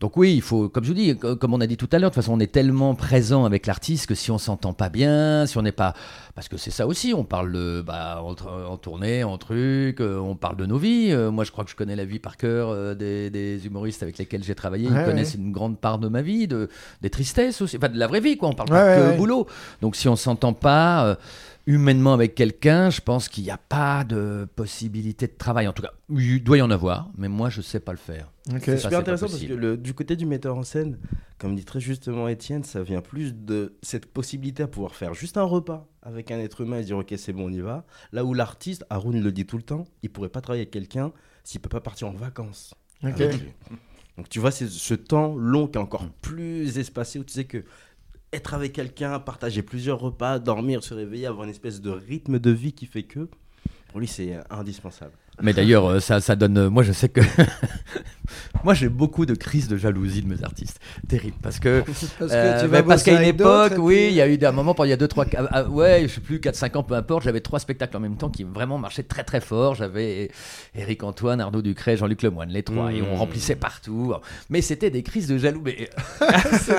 Donc oui, il faut, comme je vous dis, co- comme on a dit tout à l'heure, de toute façon, on est tellement présent avec l'artiste que si on s'entend pas bien, si on n'est pas, parce que c'est ça aussi, on parle de, bah, en, en tournée, en truc, euh, on parle de nos vies. Euh, moi, je crois que je connais la vie par cœur euh, des, des humoristes avec lesquels j'ai travaillé. Ouais, Ils connaissent une grande part de ma vie, de, des tristesses aussi, enfin de la vraie vie, quoi. On parle Ouais, pas que boulot. Donc si on s'entend pas. euh, Humainement avec quelqu'un, je pense qu'il n'y a pas de possibilité de travail. En tout cas, il doit y en avoir, mais moi, je sais pas le faire. Ok. C'est super intéressant parce que le- du côté du metteur en scène, comme dit très justement Étienne, ça vient plus de cette possibilité à pouvoir faire juste un repas avec un être humain et se dire ok c'est bon on y va. Là où l'artiste, Haroun le dit tout le temps, il pourrait pas travailler avec quelqu'un s'il peut pas partir en vacances. Donc tu vois c'est ce temps long qui est encore plus espacé où tu sais que être avec quelqu'un, partager plusieurs repas, dormir, se réveiller, avoir une espèce de rythme de vie qui fait que pour lui c'est indispensable. Mais d'ailleurs, euh, ça, ça donne. euh, Moi, je sais que. moi, j'ai beaucoup de crises de jalousie de mes artistes. Terrible. Parce que. Parce euh, parce bosser qu'à une époque, oui, il y a eu un moment, il y a 2-3. ah, ah, ouais, je sais plus, 4-5 ans, peu importe, j'avais trois spectacles en même temps qui vraiment marchaient très très fort. J'avais Eric Antoine, Arnaud Ducret, Jean-Luc Lemoyne, les trois. Et on Mmh. remplissait partout. Mais c'était des crises de jalousie.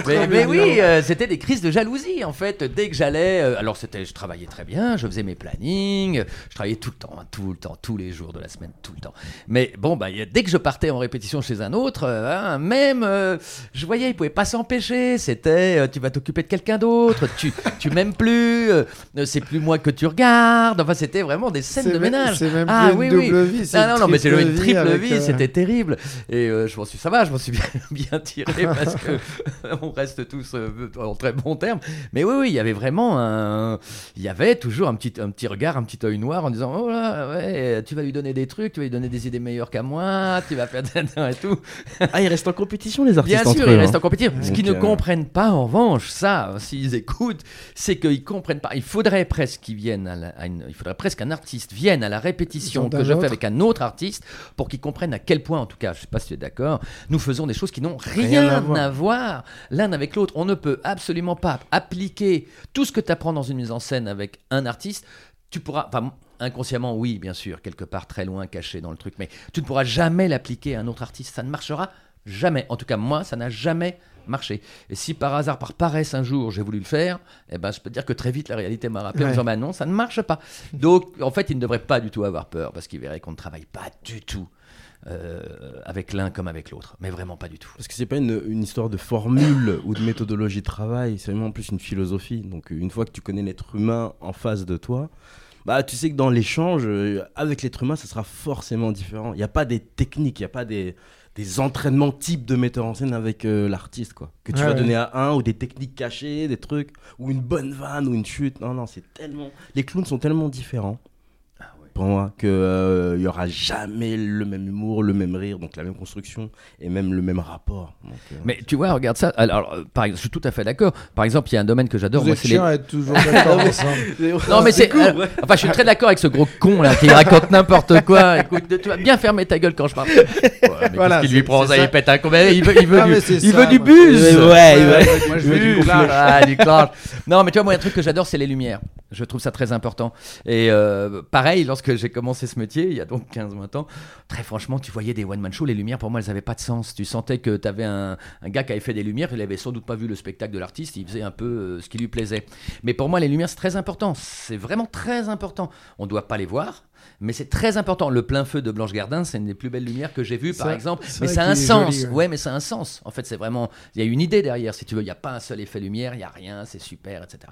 Mais, oui, euh, c'était des crises de jalousie en fait. Dès que j'allais, euh, alors c'était, je travaillais très bien, je faisais mes plannings, je travaillais tout le temps, hein, tout le temps, tous les jours de la semaine, tout le temps. Mais bon, bah, y a- dès que je partais en répétition chez un autre, euh, hein, même, euh, je voyais, il pouvait pas s'empêcher. C'était, euh, tu vas t'occuper de quelqu'un d'autre, tu, tu m'aimes plus, euh, c'est plus moi que tu regardes. Enfin, c'était vraiment des scènes de même- ménage. C'est même Ah, plus oui, une oui. vie. Ah non, non, mais c'est une triple vie, c'était terrible. Et je m'en suis, ça va, je m'en suis bien, bien tiré parce que on reste tous en très bons termes. Mais oui, oui, il y avait vraiment un, il y avait toujours un petit, un petit regard, un petit œil noir en disant, oh là, ouais, tu vas lui donner des trucs, tu vas lui donner des idées meilleures qu'à moi, tu vas faire et tout. Ah ils restent en compétition les artistes Bien sûr, ils eux, restent hein. en compétition. Ce qu'ils ne euh, comprennent pas, en revanche, ça, s'ils écoutent, c'est qu'ils comprennent pas. Il faudrait presque qu'ils viennent à, la- à une- il faudrait presque qu'un artiste vienne à la répétition que je autre. fais avec un autre artiste pour qu'ils comprennent à quel point, en tout cas, je sais pas si tu es d'accord, nous faisons des choses qui n'ont rien, Rien à voir. à voir l'un avec l'autre. On ne peut absolument pas appliquer tout ce que tu apprends dans une mise en scène avec un artiste. Tu pourras, enfin, inconsciemment, oui, bien sûr, quelque part très loin, caché dans le truc, mais tu ne pourras jamais l'appliquer à un autre artiste. Ça ne marchera jamais. En tout cas, moi, ça n'a jamais marché. Et si par hasard, par paresse, un jour, j'ai voulu le faire, eh ben, je peux te dire que très vite, la réalité m'a rappelé en Ouais. disant, bah non, ça ne marche pas. Donc, en fait, il ne devrait pas du tout avoir peur, parce qu'il verrait qu'on ne travaille pas du tout euh, avec l'un comme avec l'autre. Mais vraiment pas du tout. Parce que c'est pas une, une histoire de formule ou de méthodologie de travail, c'est vraiment plus une philosophie. Donc une fois que tu connais l'être humain en face de toi, bah tu sais que dans l'échange euh, avec l'être humain, ça sera forcément différent. Il n'y a pas des techniques, il n'y a pas des, des entraînements types de metteur en scène avec euh, l'artiste quoi. Que tu Ouais, vas ouais. donner à un ou des techniques cachées, des trucs ou une bonne vanne ou une chute. Non non, c'est tellement les clowns sont tellement différents. Pour moi, qu'il n'y aura jamais le même humour, le même rire, donc la même construction et même le même rapport. Donc, euh, Mais tu vois, regarde ça. Alors, euh, par exemple, je suis tout à fait d'accord. Par exemple, il y a un domaine que j'adore. Vous Moi, êtes c'est les... à être toujours d'accord ensemble. Non, mais c'est. euh, enfin, je suis très d'accord avec ce gros con là qui raconte n'importe quoi. Écoute, tu vas bien fermer ta gueule quand je parle. Ouais, mais Voilà, qu'est-ce qu'il lui prend ça. Il pète un con. Mais Il veut, il veut Ah, du, il ça, veut du buzz. Ouais, ouais. Moi, je veux du. Non, mais tu vois, moi, un truc que j'adore, c'est les lumières. Je trouve ça très important. Et euh, pareil, lorsque j'ai commencé ce métier, il y a donc 15-20 ans, très franchement, tu voyais des one-man shows, les lumières, pour moi, elles n'avaient pas de sens. Tu sentais que tu avais un, un gars qui avait fait des lumières, il avait sans doute pas vu le spectacle de l'artiste, il faisait un peu euh, ce qui lui plaisait. Mais pour moi, les lumières, c'est très important. C'est vraiment très important. On ne doit pas les voir. Mais c'est très important. Le plein feu de Blanche Gardin, c'est une des plus belles lumières que j'ai vues, par exemple. Mais ça a un sens. joli, ouais. ouais. mais ça a un sens. En fait, c'est vraiment. Il y a une idée derrière, si tu veux. Il n'y a pas un seul effet lumière, il n'y a rien, c'est super, etc.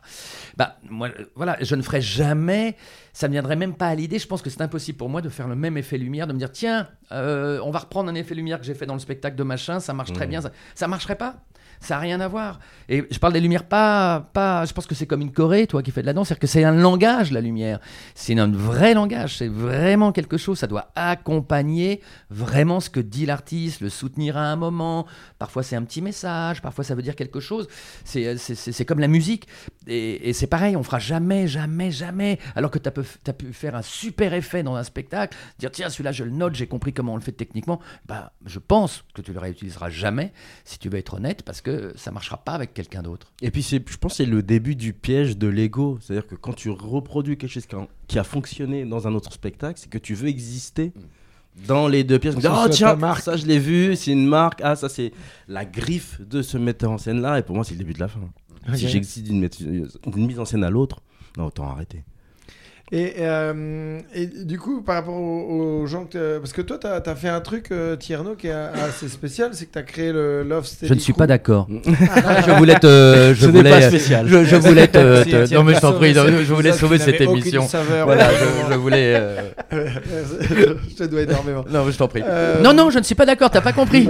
Bah, moi, euh, voilà, je ne ferai jamais. Ça ne me viendrait même pas à l'idée. Je pense que c'est impossible pour moi de faire le même effet lumière, de me dire tiens, euh, on va reprendre un effet lumière que j'ai fait dans le spectacle de machin, ça marche très bien. Ça, ça marcherait pas? Ça n'a rien à voir. Et je parle des lumières pas, pas. Je pense que c'est comme une Corée, toi qui fais de la danse, c'est-à-dire que c'est un langage, la lumière. C'est un vrai langage. C'est vraiment quelque chose. Ça doit accompagner vraiment ce que dit l'artiste, le soutenir à un moment. Parfois c'est un petit message, parfois ça veut dire quelque chose. C'est c'est comme la musique. Et, c'est pareil, on fera jamais, jamais, jamais. Alors que tu as, pu faire un super effet dans un spectacle, dire tiens, celui-là je le note, j'ai compris comment on le fait techniquement. Bah, je pense que tu le réutiliseras jamais, si tu veux être honnête, parce que ça marchera pas avec quelqu'un d'autre. Et puis, c'est- je pense que c'est le début du piège de l'ego. C'est-à-dire que quand tu reproduis quelque chose qui a, qui a fonctionné dans un autre spectacle, c'est que tu veux exister dans les deux pièces. Que oh tiens, marque. ça je l'ai vu, c'est une marque. Ah, ça c'est la griffe de ce metteur en scène-là. Et pour moi, c'est le début de la fin. Si j'existe d'une mise en scène à l'autre, non, autant arrêter. Et, euh, et du coup, par rapport aux, aux gens que t'as- Parce que toi, tu as, fait un truc, euh, Tierno, qui est assez spécial, c'est que tu as créé le Love Steady Je ne suis Crew. pas d'accord. je voulais te. Je Ce voulais, pas spécial. Je, je voulais te. Si, te- Étienne non, mais je t'en prie, c'est je voulais sauver cette émission. saveur, Voilà, je, je voulais. euh, je te dois énormément. Non, mais je t'en prie. Euh, Non, non, je ne suis pas d'accord, t'as pas compris.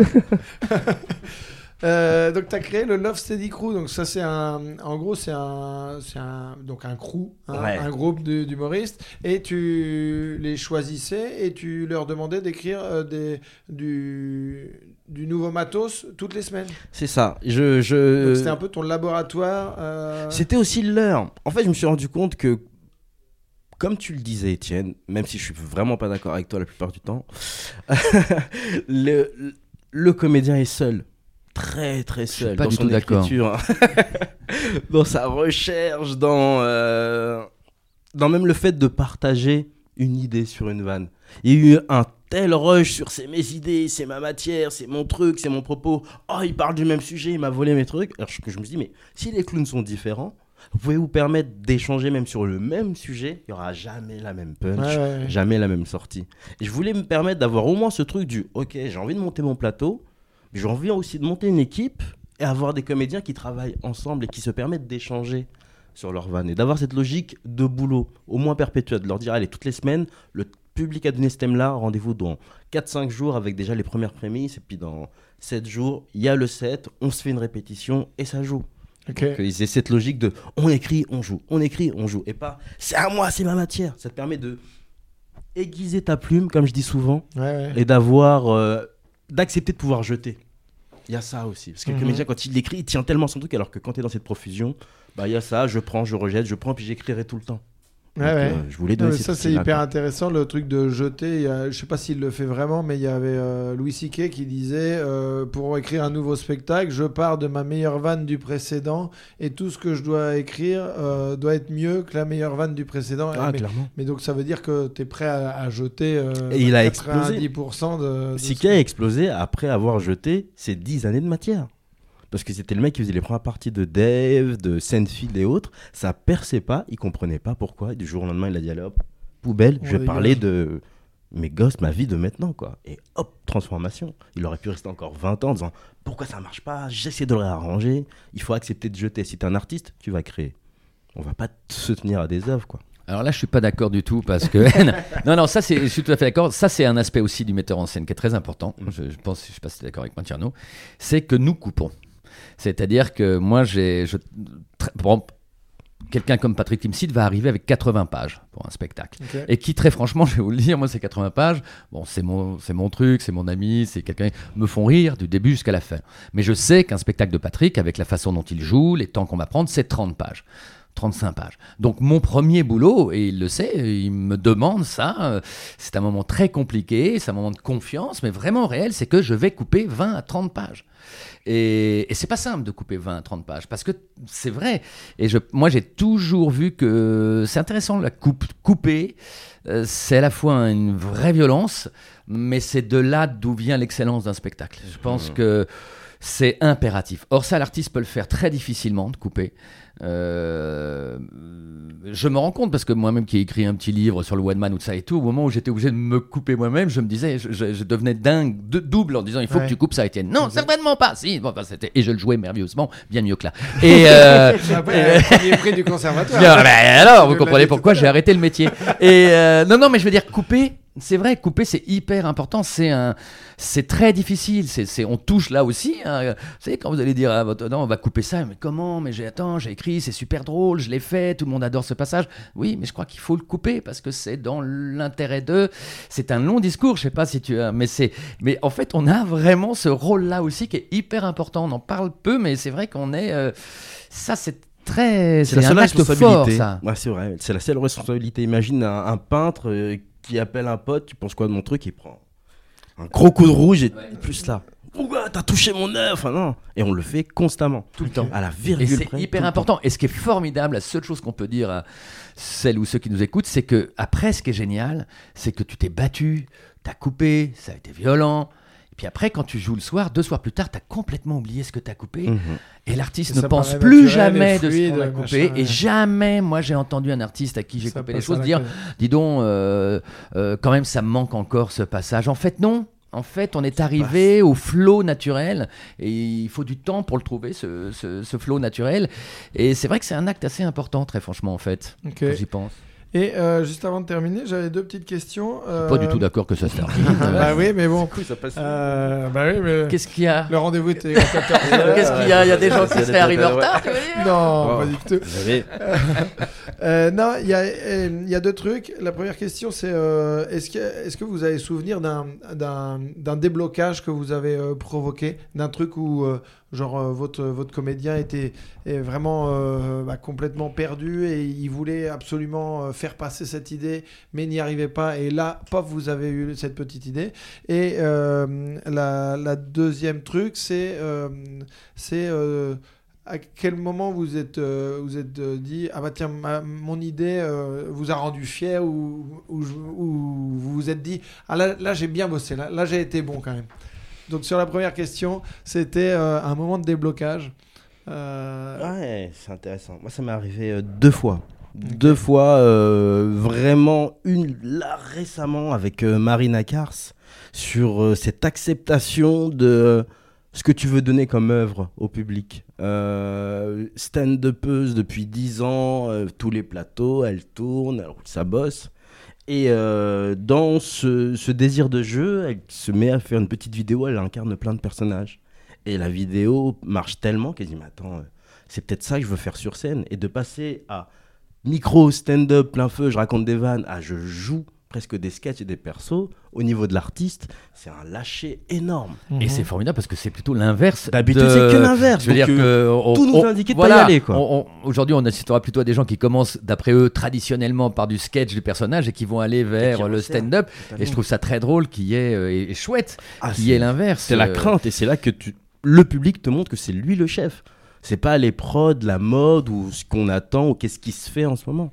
Euh, donc tu as créé le Love Steady Crew. Donc ça c'est un, en gros c'est un, c'est un, donc un crew, hein, Ouais. un groupe d'humoristes. Et tu les choisissais et tu leur demandais d'écrire euh, des, du, du nouveau matos toutes les semaines. C'est ça. Je, je... Donc c'était un peu ton laboratoire. euh, C'était aussi l'heure. En fait, je me suis rendu compte que, comme tu le disais, Étienne, même si je suis vraiment pas d'accord avec toi la plupart du temps, le, le comédien est seul. Très, très seul. pas dans du son tout d'accord. écriture, dans sa recherche, dans, euh, dans même le fait de partager une idée sur une vanne. Il y a eu un tel rush sur c'est mes idées, c'est ma matière, c'est mon truc, c'est mon propos. Oh, il parle du même sujet, il m'a volé mes trucs. Alors que je me dis, mais si les clowns sont différents, vous pouvez vous permettre d'échanger même sur le même sujet, il n'y aura jamais la même punch, ouais, ouais, ouais. jamais la même sortie. Et je voulais me permettre d'avoir au moins ce truc du, ok, j'ai envie de monter mon plateau, j'ai envie aussi de monter une équipe et avoir des comédiens qui travaillent ensemble et qui se permettent d'échanger sur leur vanne et d'avoir cette logique de boulot, au moins perpétuelle, de leur dire, allez, toutes les semaines, le public a donné ce thème-là, rendez-vous dans 4-5 jours avec déjà les premières prémices, et puis dans 7 jours, il y a le set, on se fait une répétition et ça joue. Ok. Qu'ils aient cette logique de on écrit, on joue, on écrit, on joue, et pas c'est à moi, c'est ma matière. Ça te permet de aiguiser ta plume, comme je dis souvent, Ouais, ouais. et d'avoir euh, d'accepter de pouvoir jeter. Il y a ça aussi. Parce que le Mhm. comédien, quand il écrit, il tient tellement son truc, alors que quand tu es dans cette profusion, bah, il y a ça, je prends, je rejette, je prends, puis j'écrirai tout le temps. Ouais, Donc, ouais. euh, je voulais donner ça c'est hyper intéressant le truc de jeter. A- je sais pas s'il le fait vraiment, mais il y avait euh, Louis C.K. qui disait euh, pour écrire un nouveau spectacle, je pars de ma meilleure vanne du précédent et tout ce que je dois écrire doit être mieux que la meilleure vanne du précédent. Ah, mais, clairement. mais donc ça veut dire que tu es prêt à, à jeter Et il a explosé. 90% de. de a explosé après avoir jeté ses 10 années de matière. Parce que c'était le mec qui faisait les premières parties de Dave, de Seinfeld et autres. Ça perçait pas, il comprenait pas pourquoi. Et du jour au lendemain, il a dit allez hop, poubelle, je vais parler de mes gosses, ma vie de maintenant. quoi. Et hop, transformation. Il aurait pu rester encore 20 ans en disant pourquoi ça marche pas, j'essaie de le réarranger. Il faut accepter de jeter. Si t'es un artiste, tu vas créer. On va pas se tenir à des œuvres. quoi. Alors là, je suis pas d'accord du tout parce que non, non, ça c'est, je suis tout à fait d'accord. Ça c'est un aspect aussi du metteur en scène qui est très important. Je, je pense, je sais pas si tu es d'accord avec moi, Tierno, c'est que nous coupons. C'est-à-dire que moi, j'ai, je, très- bon, quelqu'un comme Patrick Timsit va arriver avec 80 pages pour un spectacle. Et qui, très franchement, je vais vous le dire, moi, ces 80 pages, bon, c'est mon, c'est mon truc, c'est mon ami, c'est quelqu'un, me font rire du début jusqu'à la fin. Mais je sais qu'un spectacle de Patrick, avec la façon dont il joue, les temps qu'on va prendre, c'est 30 pages. 35 pages. Donc mon premier boulot, et il le sait, il me demande ça, euh, c'est un moment très compliqué, c'est un moment de confiance, mais vraiment réel, c'est que je vais couper 20 à 30 pages. Et, et c'est pas simple de couper 20 à 30 pages, parce que c'est vrai. Et je, moi j'ai toujours vu que c'est intéressant, la coupe, couper, euh, c'est à la fois une vraie violence, mais c'est de là d'où vient l'excellence d'un spectacle. Je pense Mhm. que c'est impératif. Or ça, l'artiste peut le faire très difficilement, de couper. Euh, je me rends compte parce que moi-même qui ai écrit un petit livre sur le one man ou de ça et tout, au moment où j'étais obligé de me couper moi-même, je me disais, je, je- je devenais dingue, de, double en disant il faut Ouais. que tu coupes ça, Étienne. Non, certainement pas. Si, bon, c'était et je le jouais merveilleusement, bien mieux que là. Et euh, Après, prix du conservatoire. Bien, ben alors, vous comprenez pourquoi j'ai arrêté le métier. Et euh, non, non, mais je veux dire, couper, c'est vrai, couper, c'est hyper important. C'est un, c'est très difficile. C'est, on touche là aussi. hein. Vous savez, quand vous allez dire à votre, non, on va couper ça, mais comment Mais j'ai, attends, j'ai écrit, c'est super drôle, je l'ai fait, tout le monde adore ce passage. Oui, mais je crois qu'il faut le couper parce que c'est dans l'intérêt d'eux. C'est un long discours, je sais pas si tu as, mais c'est, mais en fait, on a vraiment ce rôle-là aussi qui est hyper important. On en parle peu, mais c'est vrai qu'on est, euh, ça, c'est très, C'est la seule responsabilité. Ouais, c'est vrai, c'est la seule responsabilité. Imagine un, un peintre euh, qui appelle un pote, tu penses quoi de mon truc Il prend un gros coup de rouge et plus là. Ouah, t'as touché mon œuf? Enfin non. Et on le fait constamment. Tout le temps. À la Et virgule c'est hyper important. Et ce qui est formidable, la seule chose qu'on peut dire à celles ou ceux qui nous écoutent, c'est que après, ce qui est génial, c'est que tu t'es battu, t'as coupé, ça a été violent. Et puis après, quand tu joues le soir, deux soirs plus tard, t'as complètement oublié ce que t'as coupé. Mhm. Et l'artiste ne pense plus jamais de ce qu'on a machin, coupé. ouais. Et jamais, moi, j'ai entendu un artiste à qui j'ai coupé les choses dire dis donc, euh, euh, quand même, ça me manque encore ce passage. En fait, non. En fait, on est arrivé au flot naturel et il faut du temps pour le trouver, ce, ce, ce flot naturel. Et c'est vrai que c'est un acte assez important, très franchement, en fait, j'y pense. Et euh, juste avant de terminer, j'avais deux petites questions. euh, Pas du tout d'accord que ça se termine. Bah oui, mais bon. Ça passe. Euh, bah oui, mais Qu'est-ce qu'il y a le rendez-vous était à 14h. Qu'est-ce qu'il y a? Il y a des gens qui Il y a se des fait arriver en retard, tu veux dire? Non, pas du tout. Euh, non, il y, a, euh, il y a deux trucs. La première question, c'est euh, est-ce que, vous avez souvenir d'un- déblocage que vous avez provoqué? D'un truc où, genre, votre, comédien était vraiment bah, complètement perdu et il voulait absolument faire passer cette idée, mais n'y arrivait pas. Et là, paf, vous avez eu cette petite idée. Et la, deuxième truc, c'est à quel moment vous êtes euh, vous êtes euh, dit ah bah tiens ma- mon idée euh, vous a rendu fier ou, ou, ou vous vous êtes dit ah là, là j'ai bien bossé là, là j'ai été bon quand même donc sur la première question c'était un moment de déblocage Ouais, c'est intéressant. Moi, ça m'est arrivé deux fois. Deux fois, vraiment, une là récemment avec Marina Kars sur cette acceptation de ce que tu veux donner comme œuvre au public. Euh, Stand-upeuse depuis 10 ans, euh, tous les plateaux, elle tourne, elle roule sa bosse. Et euh, dans ce, ce désir de jeu, elle se met à faire une petite vidéo, elle incarne plein de personnages. Et la vidéo marche tellement qu'elle dit, mais attends, c'est peut-être ça que je veux faire sur scène. Et de passer à micro, stand-up, plein feu, je raconte des vannes, à je joue presque des sketchs et des persos, au niveau de l'artiste, c'est un lâcher énorme. Mhm. Et c'est formidable parce que c'est plutôt l'inverse. D'habitude, de- c'est que l'inverse. Je veux dire euh, que on- tout nous on- indiquait de pas voilà, y aller, Aujourd'hui, on assistera plutôt à des gens qui commencent, d'après eux, traditionnellement par du sketch du personnage et qui vont aller vers qui le stand-up. Et je trouve ça très drôle qu'il y ait euh, et, et chouette Ah, qu'il y c'est- ait l'inverse. C'est la Euh, crainte et c'est là que tu... le public te montre que c'est lui le chef. C'est pas les prods, la mode ou ce qu'on attend ou qu'est-ce qui se fait en ce moment.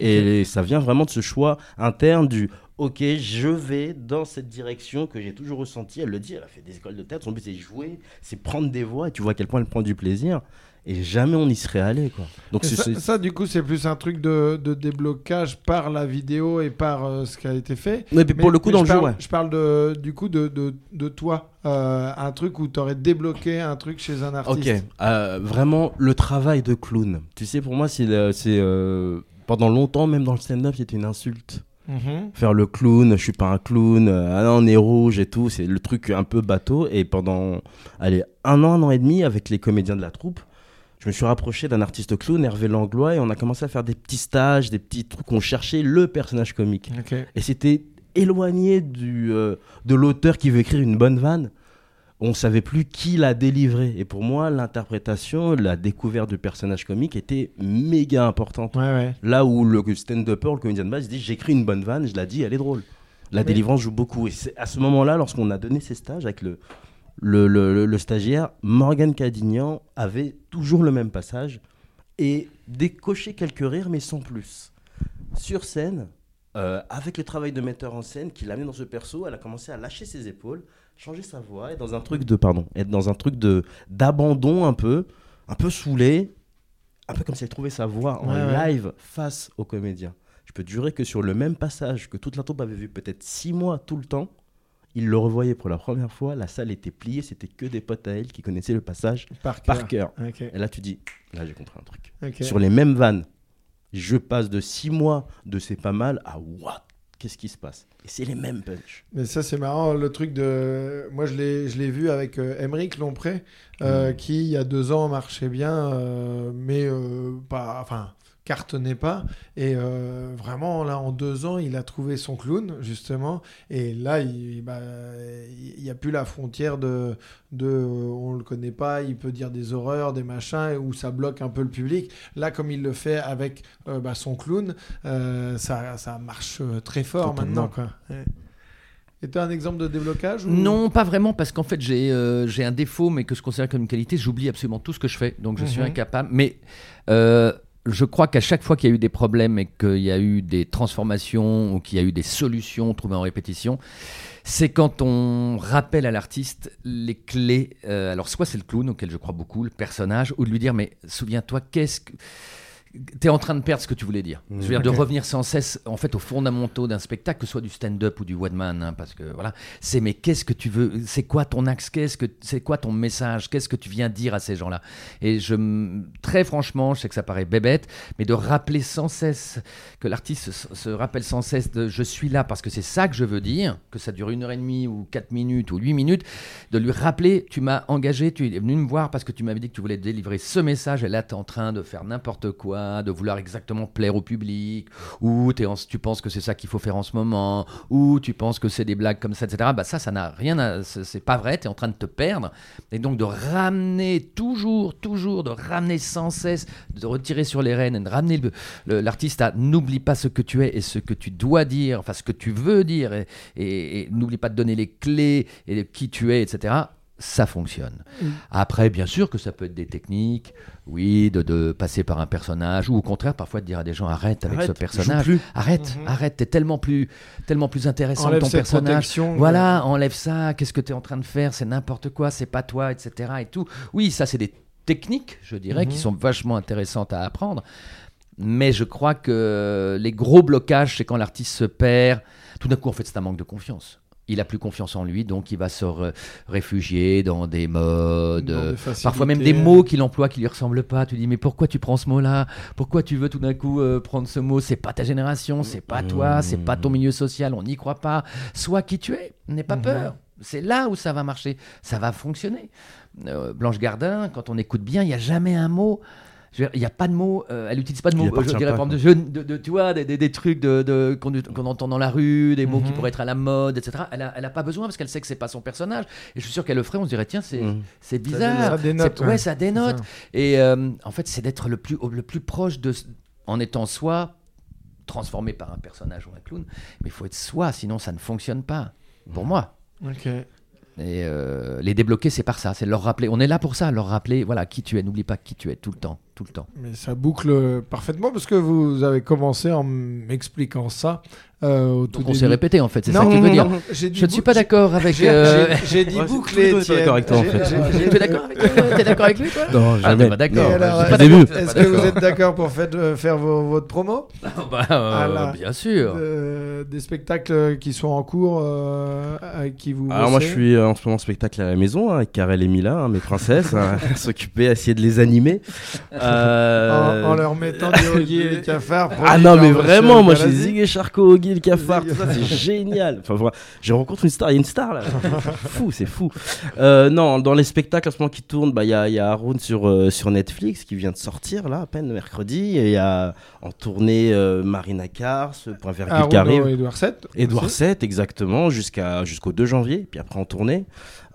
Et ça vient vraiment de ce choix interne du ok, je vais dans cette direction que j'ai toujours ressenti. Elle le dit, elle a fait des écoles de théâtre. Son but c'est jouer, c'est prendre des voix et tu vois à quel point elle prend du plaisir. Et jamais on y serait allé quoi. Donc ça, du coup c'est plus un truc de, de déblocage par la vidéo et par euh, ce qui a été fait Mais pour Mais- le coup dans le jeu, ouais. je parle de, du coup de, de, de toi Euh, un truc où tu aurais débloqué un truc chez un artiste Ok, euh, vraiment le travail de clown. Tu sais, pour moi, c'est pendant longtemps, même dans le stand-up, c'était une insulte. Mhm. Faire le clown, je suis pas un clown, euh, ah non, on est rouge et tout, c'est le truc un peu bateau. Et pendant, allez, un an, un an et demi, avec les comédiens de la troupe, je me suis rapproché d'un artiste clown, Hervé Langlois, et on a commencé à faire des petits stages, des petits trucs, on cherchait le personnage comique. Et c'était éloigné du, euh, de l'auteur qui veut écrire une bonne vanne. On savait plus qui l'a délivré. Et pour moi, l'interprétation, la découverte du personnage comique était méga importante. Ouais, ouais. Là où le stand-upper, le comédien de base, il dit J'écris une bonne vanne, je la dis, elle est drôle. La délivrance joue beaucoup. Et c'est à ce moment-là, lorsqu'on a donné ces stages avec le, le, le- le- le stagiaire, Morgan Cadignan avait toujours le même passage et décoché quelques rires, mais sans plus. Sur scène, euh, avec le travail de metteur en scène qui l'a amené dans ce perso, elle a commencé à lâcher ses épaules, changer sa voix, être dans un truc de pardon, être dans un truc de d'abandon un peu, un peu saoulé, un peu comme si elle trouvait sa voix en Ouais, ouais. live face aux comédiens. Je peux te jurer que sur le même passage que toute la troupe avait vu peut-être six mois tout le temps, il le revoyait pour la première fois, la salle était pliée, c'était que des potes à elle qui connaissaient le passage Par par cœur. Et là tu dis, là j'ai compris un truc. Sur les mêmes vannes, je passe de six mois de c'est pas mal à what? Qu'est-ce qui se passe Et c'est les mêmes punch. Mais ça, c'est marrant, le truc de. Moi, je l'ai, je l'ai vu avec euh, Émeric Lompré, euh, qui, il y a deux ans, marchait bien, euh, mais euh, pas. Enfin, cartonnait pas. Et euh, vraiment, là, en deux ans, il a trouvé son clown, justement. Et là, il bah, n'y a plus la frontière de. de euh, on le connaît pas, il peut dire des horreurs, des machins, où ça bloque un peu le public. Là, comme il le fait avec euh, bah, son clown, euh, ça, ça marche très fort maintenant. Quoi. Ouais. Et tu as un exemple de déblocage ou- Non, pas vraiment, parce qu'en fait, j'ai euh, un défaut, mais que je considère comme une qualité. J'oublie absolument tout ce que je fais, donc je suis Mhm. incapable. Mais euh, je crois qu'à chaque fois qu'il y a eu des problèmes et qu'il y a eu des transformations ou qu'il y a eu des solutions trouvées en répétition, c'est quand on rappelle à l'artiste les clés. euh, alors, soit c'est le clown, auquel je crois beaucoup, le personnage, ou de lui dire Mais souviens-toi, qu'est-ce que. T'es en train de perdre ce que tu voulais dire. Je veux dire, de revenir sans cesse en fait aux fondamentaux d'un spectacle, que ce soit du stand-up ou du one man, hein, parce que voilà, c'est mais qu'est-ce que tu veux C'est quoi ton axe Qu'est-ce que c'est quoi ton message Qu'est-ce que tu viens dire à ces gens-là? Et je, très franchement, je sais que ça paraît bébête, mais de rappeler sans cesse que l'artiste se, se rappelle sans cesse de je suis là parce que c'est ça que je veux dire, que ça dure une heure et demie ou quatre minutes ou huit minutes, de lui rappeler tu m'as engagé, tu es venu me voir parce que tu m'avais dit que tu voulais délivrer ce message et là tu es en train de faire n'importe quoi, de vouloir exactement plaire au public, ou en- tu penses que c'est ça qu'il faut faire en ce moment, ou tu penses que c'est des blagues comme ça, etc. Bah ça, ça n'a rien à. C'est pas vrai, tu es en train de te perdre. Et donc de ramener toujours, toujours, de ramener sans cesse, de retirer sur les rênes, de ramener l'artiste à n'oublie pas ce que tu es et ce que tu dois dire, enfin ce que tu veux dire, et, n'oublie pas de donner les clés et qui tu es, etc. Ça fonctionne. Après, bien sûr que ça peut être des techniques, oui, de, de passer par un personnage, ou au contraire, parfois de dire à des gens arrête avec Arrête, ce personnage. plus. Arrête, Mhm. arrête, t'es tellement plus, tellement plus intéressant Enlève que ton personnage. Voilà, enlève ça, qu'est-ce que tu es en train de faire, c'est n'importe quoi, c'est pas toi, etc. Et tout. Oui, ça, c'est des techniques, je dirais, qui sont vachement intéressantes à apprendre. Mais je crois que les gros blocages, c'est quand l'artiste se perd. Tout d'un coup, en fait, c'est un manque de confiance. Il a plus confiance en lui, donc il va se réfugier dans des modes. Dans euh, des. Parfois même des mots qu'il emploie qui lui ressemblent pas. Tu dis mais pourquoi tu prends ce mot-là? Pourquoi tu veux tout d'un coup euh, prendre ce mot? C'est pas ta génération, c'est pas toi, c'est pas ton milieu social, on n'y croit pas. Sois qui tu es, n'aie pas Mhm. peur. C'est là où ça va marcher, ça va fonctionner. Euh, Blanche Gardin, quand on écoute bien, il n'y a jamais un mot. Je veux dire, Il n'y a pas de mots, euh, elle n'utilise pas de mots, euh, je dirais pas, par exemple, de, jeunes- de, de- tu vois, des, des- des trucs de, de- qu'on qu'on entend dans la rue, des mots qui Mhm. pourraient être à la mode, etc. Elle n'a elle a pas besoin parce qu'elle sait que c'est pas son personnage. Et je suis sûr qu'elle le ferait, on se dirait, tiens, c'est Mhm. c'est bizarre. Ça dénote, C'est- ouais, ouais. ça dénote. Et euh, en fait, c'est d'être le plus, le plus proche de. En étant soi, transformé par un personnage ou un clown. Mais il faut être soi, sinon ça ne fonctionne pas. Pour moi. Ok. Et euh, les débloquer, c'est par ça. C'est leur rappeler. On est là pour ça, leur rappeler voilà, qui tu es. N'oublie pas qui tu es tout le temps. Tout le temps. Mais ça boucle parfaitement parce que vous avez commencé en m'expliquant ça euh, au tout Donc on s'est répété en fait, c'est ça que tu veux dire. non, Je ne suis pas d'accord avec. J'ai euh, dit Ouais, monde est pas d'accord avec toi, en fait. Tu es d'accord avec lui T'es d'accord avec lui toi Non, Ah, jamais. t'es pas d'accord. Est-ce que vous êtes d'accord pour faire, euh, faire vos- votre promo Bah, euh, Ah. Bien sûr. Euh, Des spectacles qui sont en cours euh, avec qui vous Alors moi je suis euh, en ce moment en spectacle à la maison hein, avec Karel et Mila, hein, mes princesses, hein, s'occuper, à essayer de les animer. Euh, en, en leur mettant des Oggy et les cafards. Ah non mais vraiment, moi j'ai. Zig et Charcot, Oggy, le cafard, tout ça c'est génial. Enfin voilà, j'ai rencontré une star, il y a une star là. fou, c'est fou. Euh, non, dans les spectacles en ce moment qui tournent, bah il y a, y a Haroun sur euh, sur Netflix qui vient de sortir là à peine mercredi et il y a en tournée Marina Kars, Point Virgule qui arrive. Edouard VII. Edouard. VII, exactement, jusqu'au 2 janvier, puis après en tournée.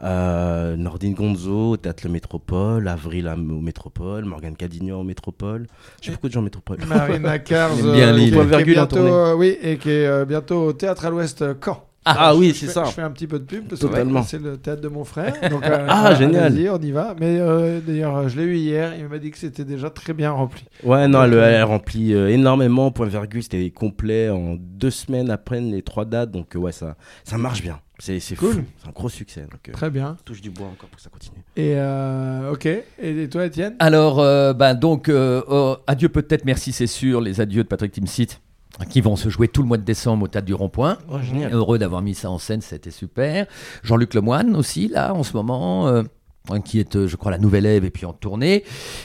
Euh, Nordine Gonzo au Théâtre Le Métropole, Avril au Métropole, Morgane Cadignan au Métropole. J'ai beaucoup de gens au Métropole. Marina Cars, bien euh, euh, oui, et qui est euh, bientôt au théâtre à l'Ouest euh, Caen. Ah, oui, Je c'est ça. Je fais un petit peu de pub parce Totalement. que c'est le théâtre de mon frère. Donc, euh, Ah, voilà, génial. on y va. Mais euh, d'ailleurs, je l'ai eu hier. Il m'a dit que c'était déjà très bien rempli. Ouais, non, elle, Donc, euh, elle remplit euh, énormément. Point virgule, c'était complet en deux semaines après les trois dates. Donc, euh, ouais, ça, ça marche bien. C'est c'est Cool. fou. C'est un gros succès. Donc, euh, Très bien. touche du bois encore pour que ça continue. Et euh, ok. Et toi, Étienne? Alors, euh, ben donc, euh, oh, adieu peut-être, merci c'est sûr, les adieux de Patrick Timsit, qui vont se jouer tout le mois de décembre au Théâtre du Rond-Point. Oh, génial. Heureux d'avoir mis ça en scène, c'était super. Jean-Luc Lemoine aussi, là, en ce moment. Qui est, je crois, la nouvelle Ève et puis en tournée.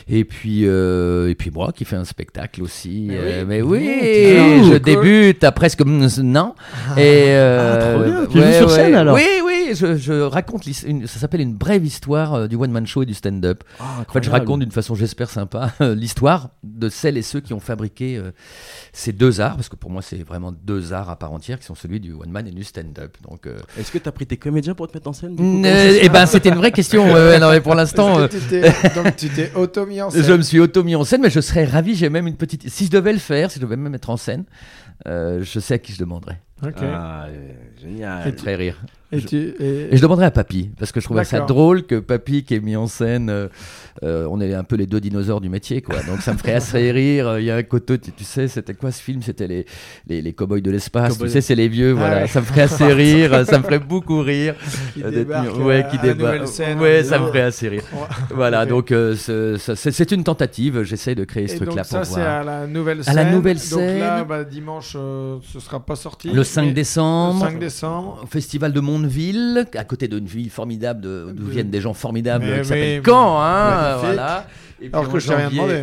Et puis, euh, et puis moi qui fais un spectacle aussi. Mais euh, oui. Mais oui, Mmh, je cool. débute à presque mm, non. Et euh, Ah, trop bien. Tu joues sur scène, alors Oui, oui, je, je raconte. une- ça s'appelle une brève histoire euh, du one-man show et du stand-up. Ah, En fait, je raconte d'une façon, j'espère, sympa, euh, l'histoire de celles et ceux qui ont fabriqué euh, ces deux arts, parce que pour moi, c'est vraiment deux arts à part entière, qui sont celui du one-man et du stand-up. Donc, euh, Est-ce que tu as pris tes comédiens pour te mettre en scène euh, eh ben, c'était une vraie question. ouais, non, mais pour l'instant, euh, tu t'es- Donc tu t'es auto-mis en scène. je me suis auto-mis en scène, mais je serais ravi. J'ai même une petite. Si je devais le faire, si je devais même mettre en scène, euh, je sais à qui je demanderais. Ok. Ah, euh, génial. Ça me ferait rire. Et tu et- Et je demanderais à Papy, parce que je trouvais ça drôle que Papy qui est mis en scène, euh, euh, on est un peu les deux dinosaures du métier, quoi. Donc ça me ferait assez rire. Il y a un côté, tu, tu sais, c'était quoi ce film? C'était les, les, les cowboys de l'espace, tu sais, c'est les vieux, Ah voilà. ouais. Ça me ferait assez rire, ça me ferait beaucoup rire. qui euh, débarque, mis- ouais, euh, qui débarque. Ouais, ça me ferait assez rire. Voilà, donc euh, c'est une tentative. J'essaye de créer ce Et truc-là pour ça c'est voir. à la nouvelle À scène. la nouvelle Donc là, scène. bah, dimanche, euh, ce sera pas sorti. Le 5 mais- décembre. Le 5 décembre. au Festival de Mondeville, à côté d'une ville formidable, d'où De- viennent des gens formidables, Mais qui s'appelle oui, Caen, hein, magnifique. voilà. Et Alors en que je t'ai rien janvier- demandé.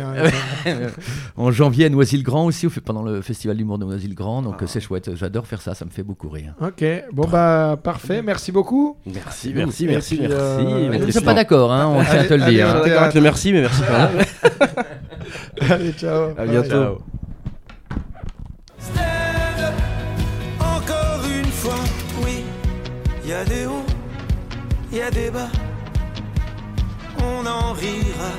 hein. en janvier à Noisy-le-Grand aussi, on fait pendant le festival d'humour de Noisy-le-Grand, donc Ah. euh, c'est chouette. J'adore faire ça, ça me fait beaucoup rire. ok. Bon bah parfait. Merci beaucoup. Merci, merci, puis, merci, euh, merci. Tristan. sommes pas d'accord, hein, on tient à te le dire. Je suis hein. allez. avec le merci, mais merci quand même. Allez ciao. À bientôt. Ciao. Y a des hauts, y a des bas. On en rira.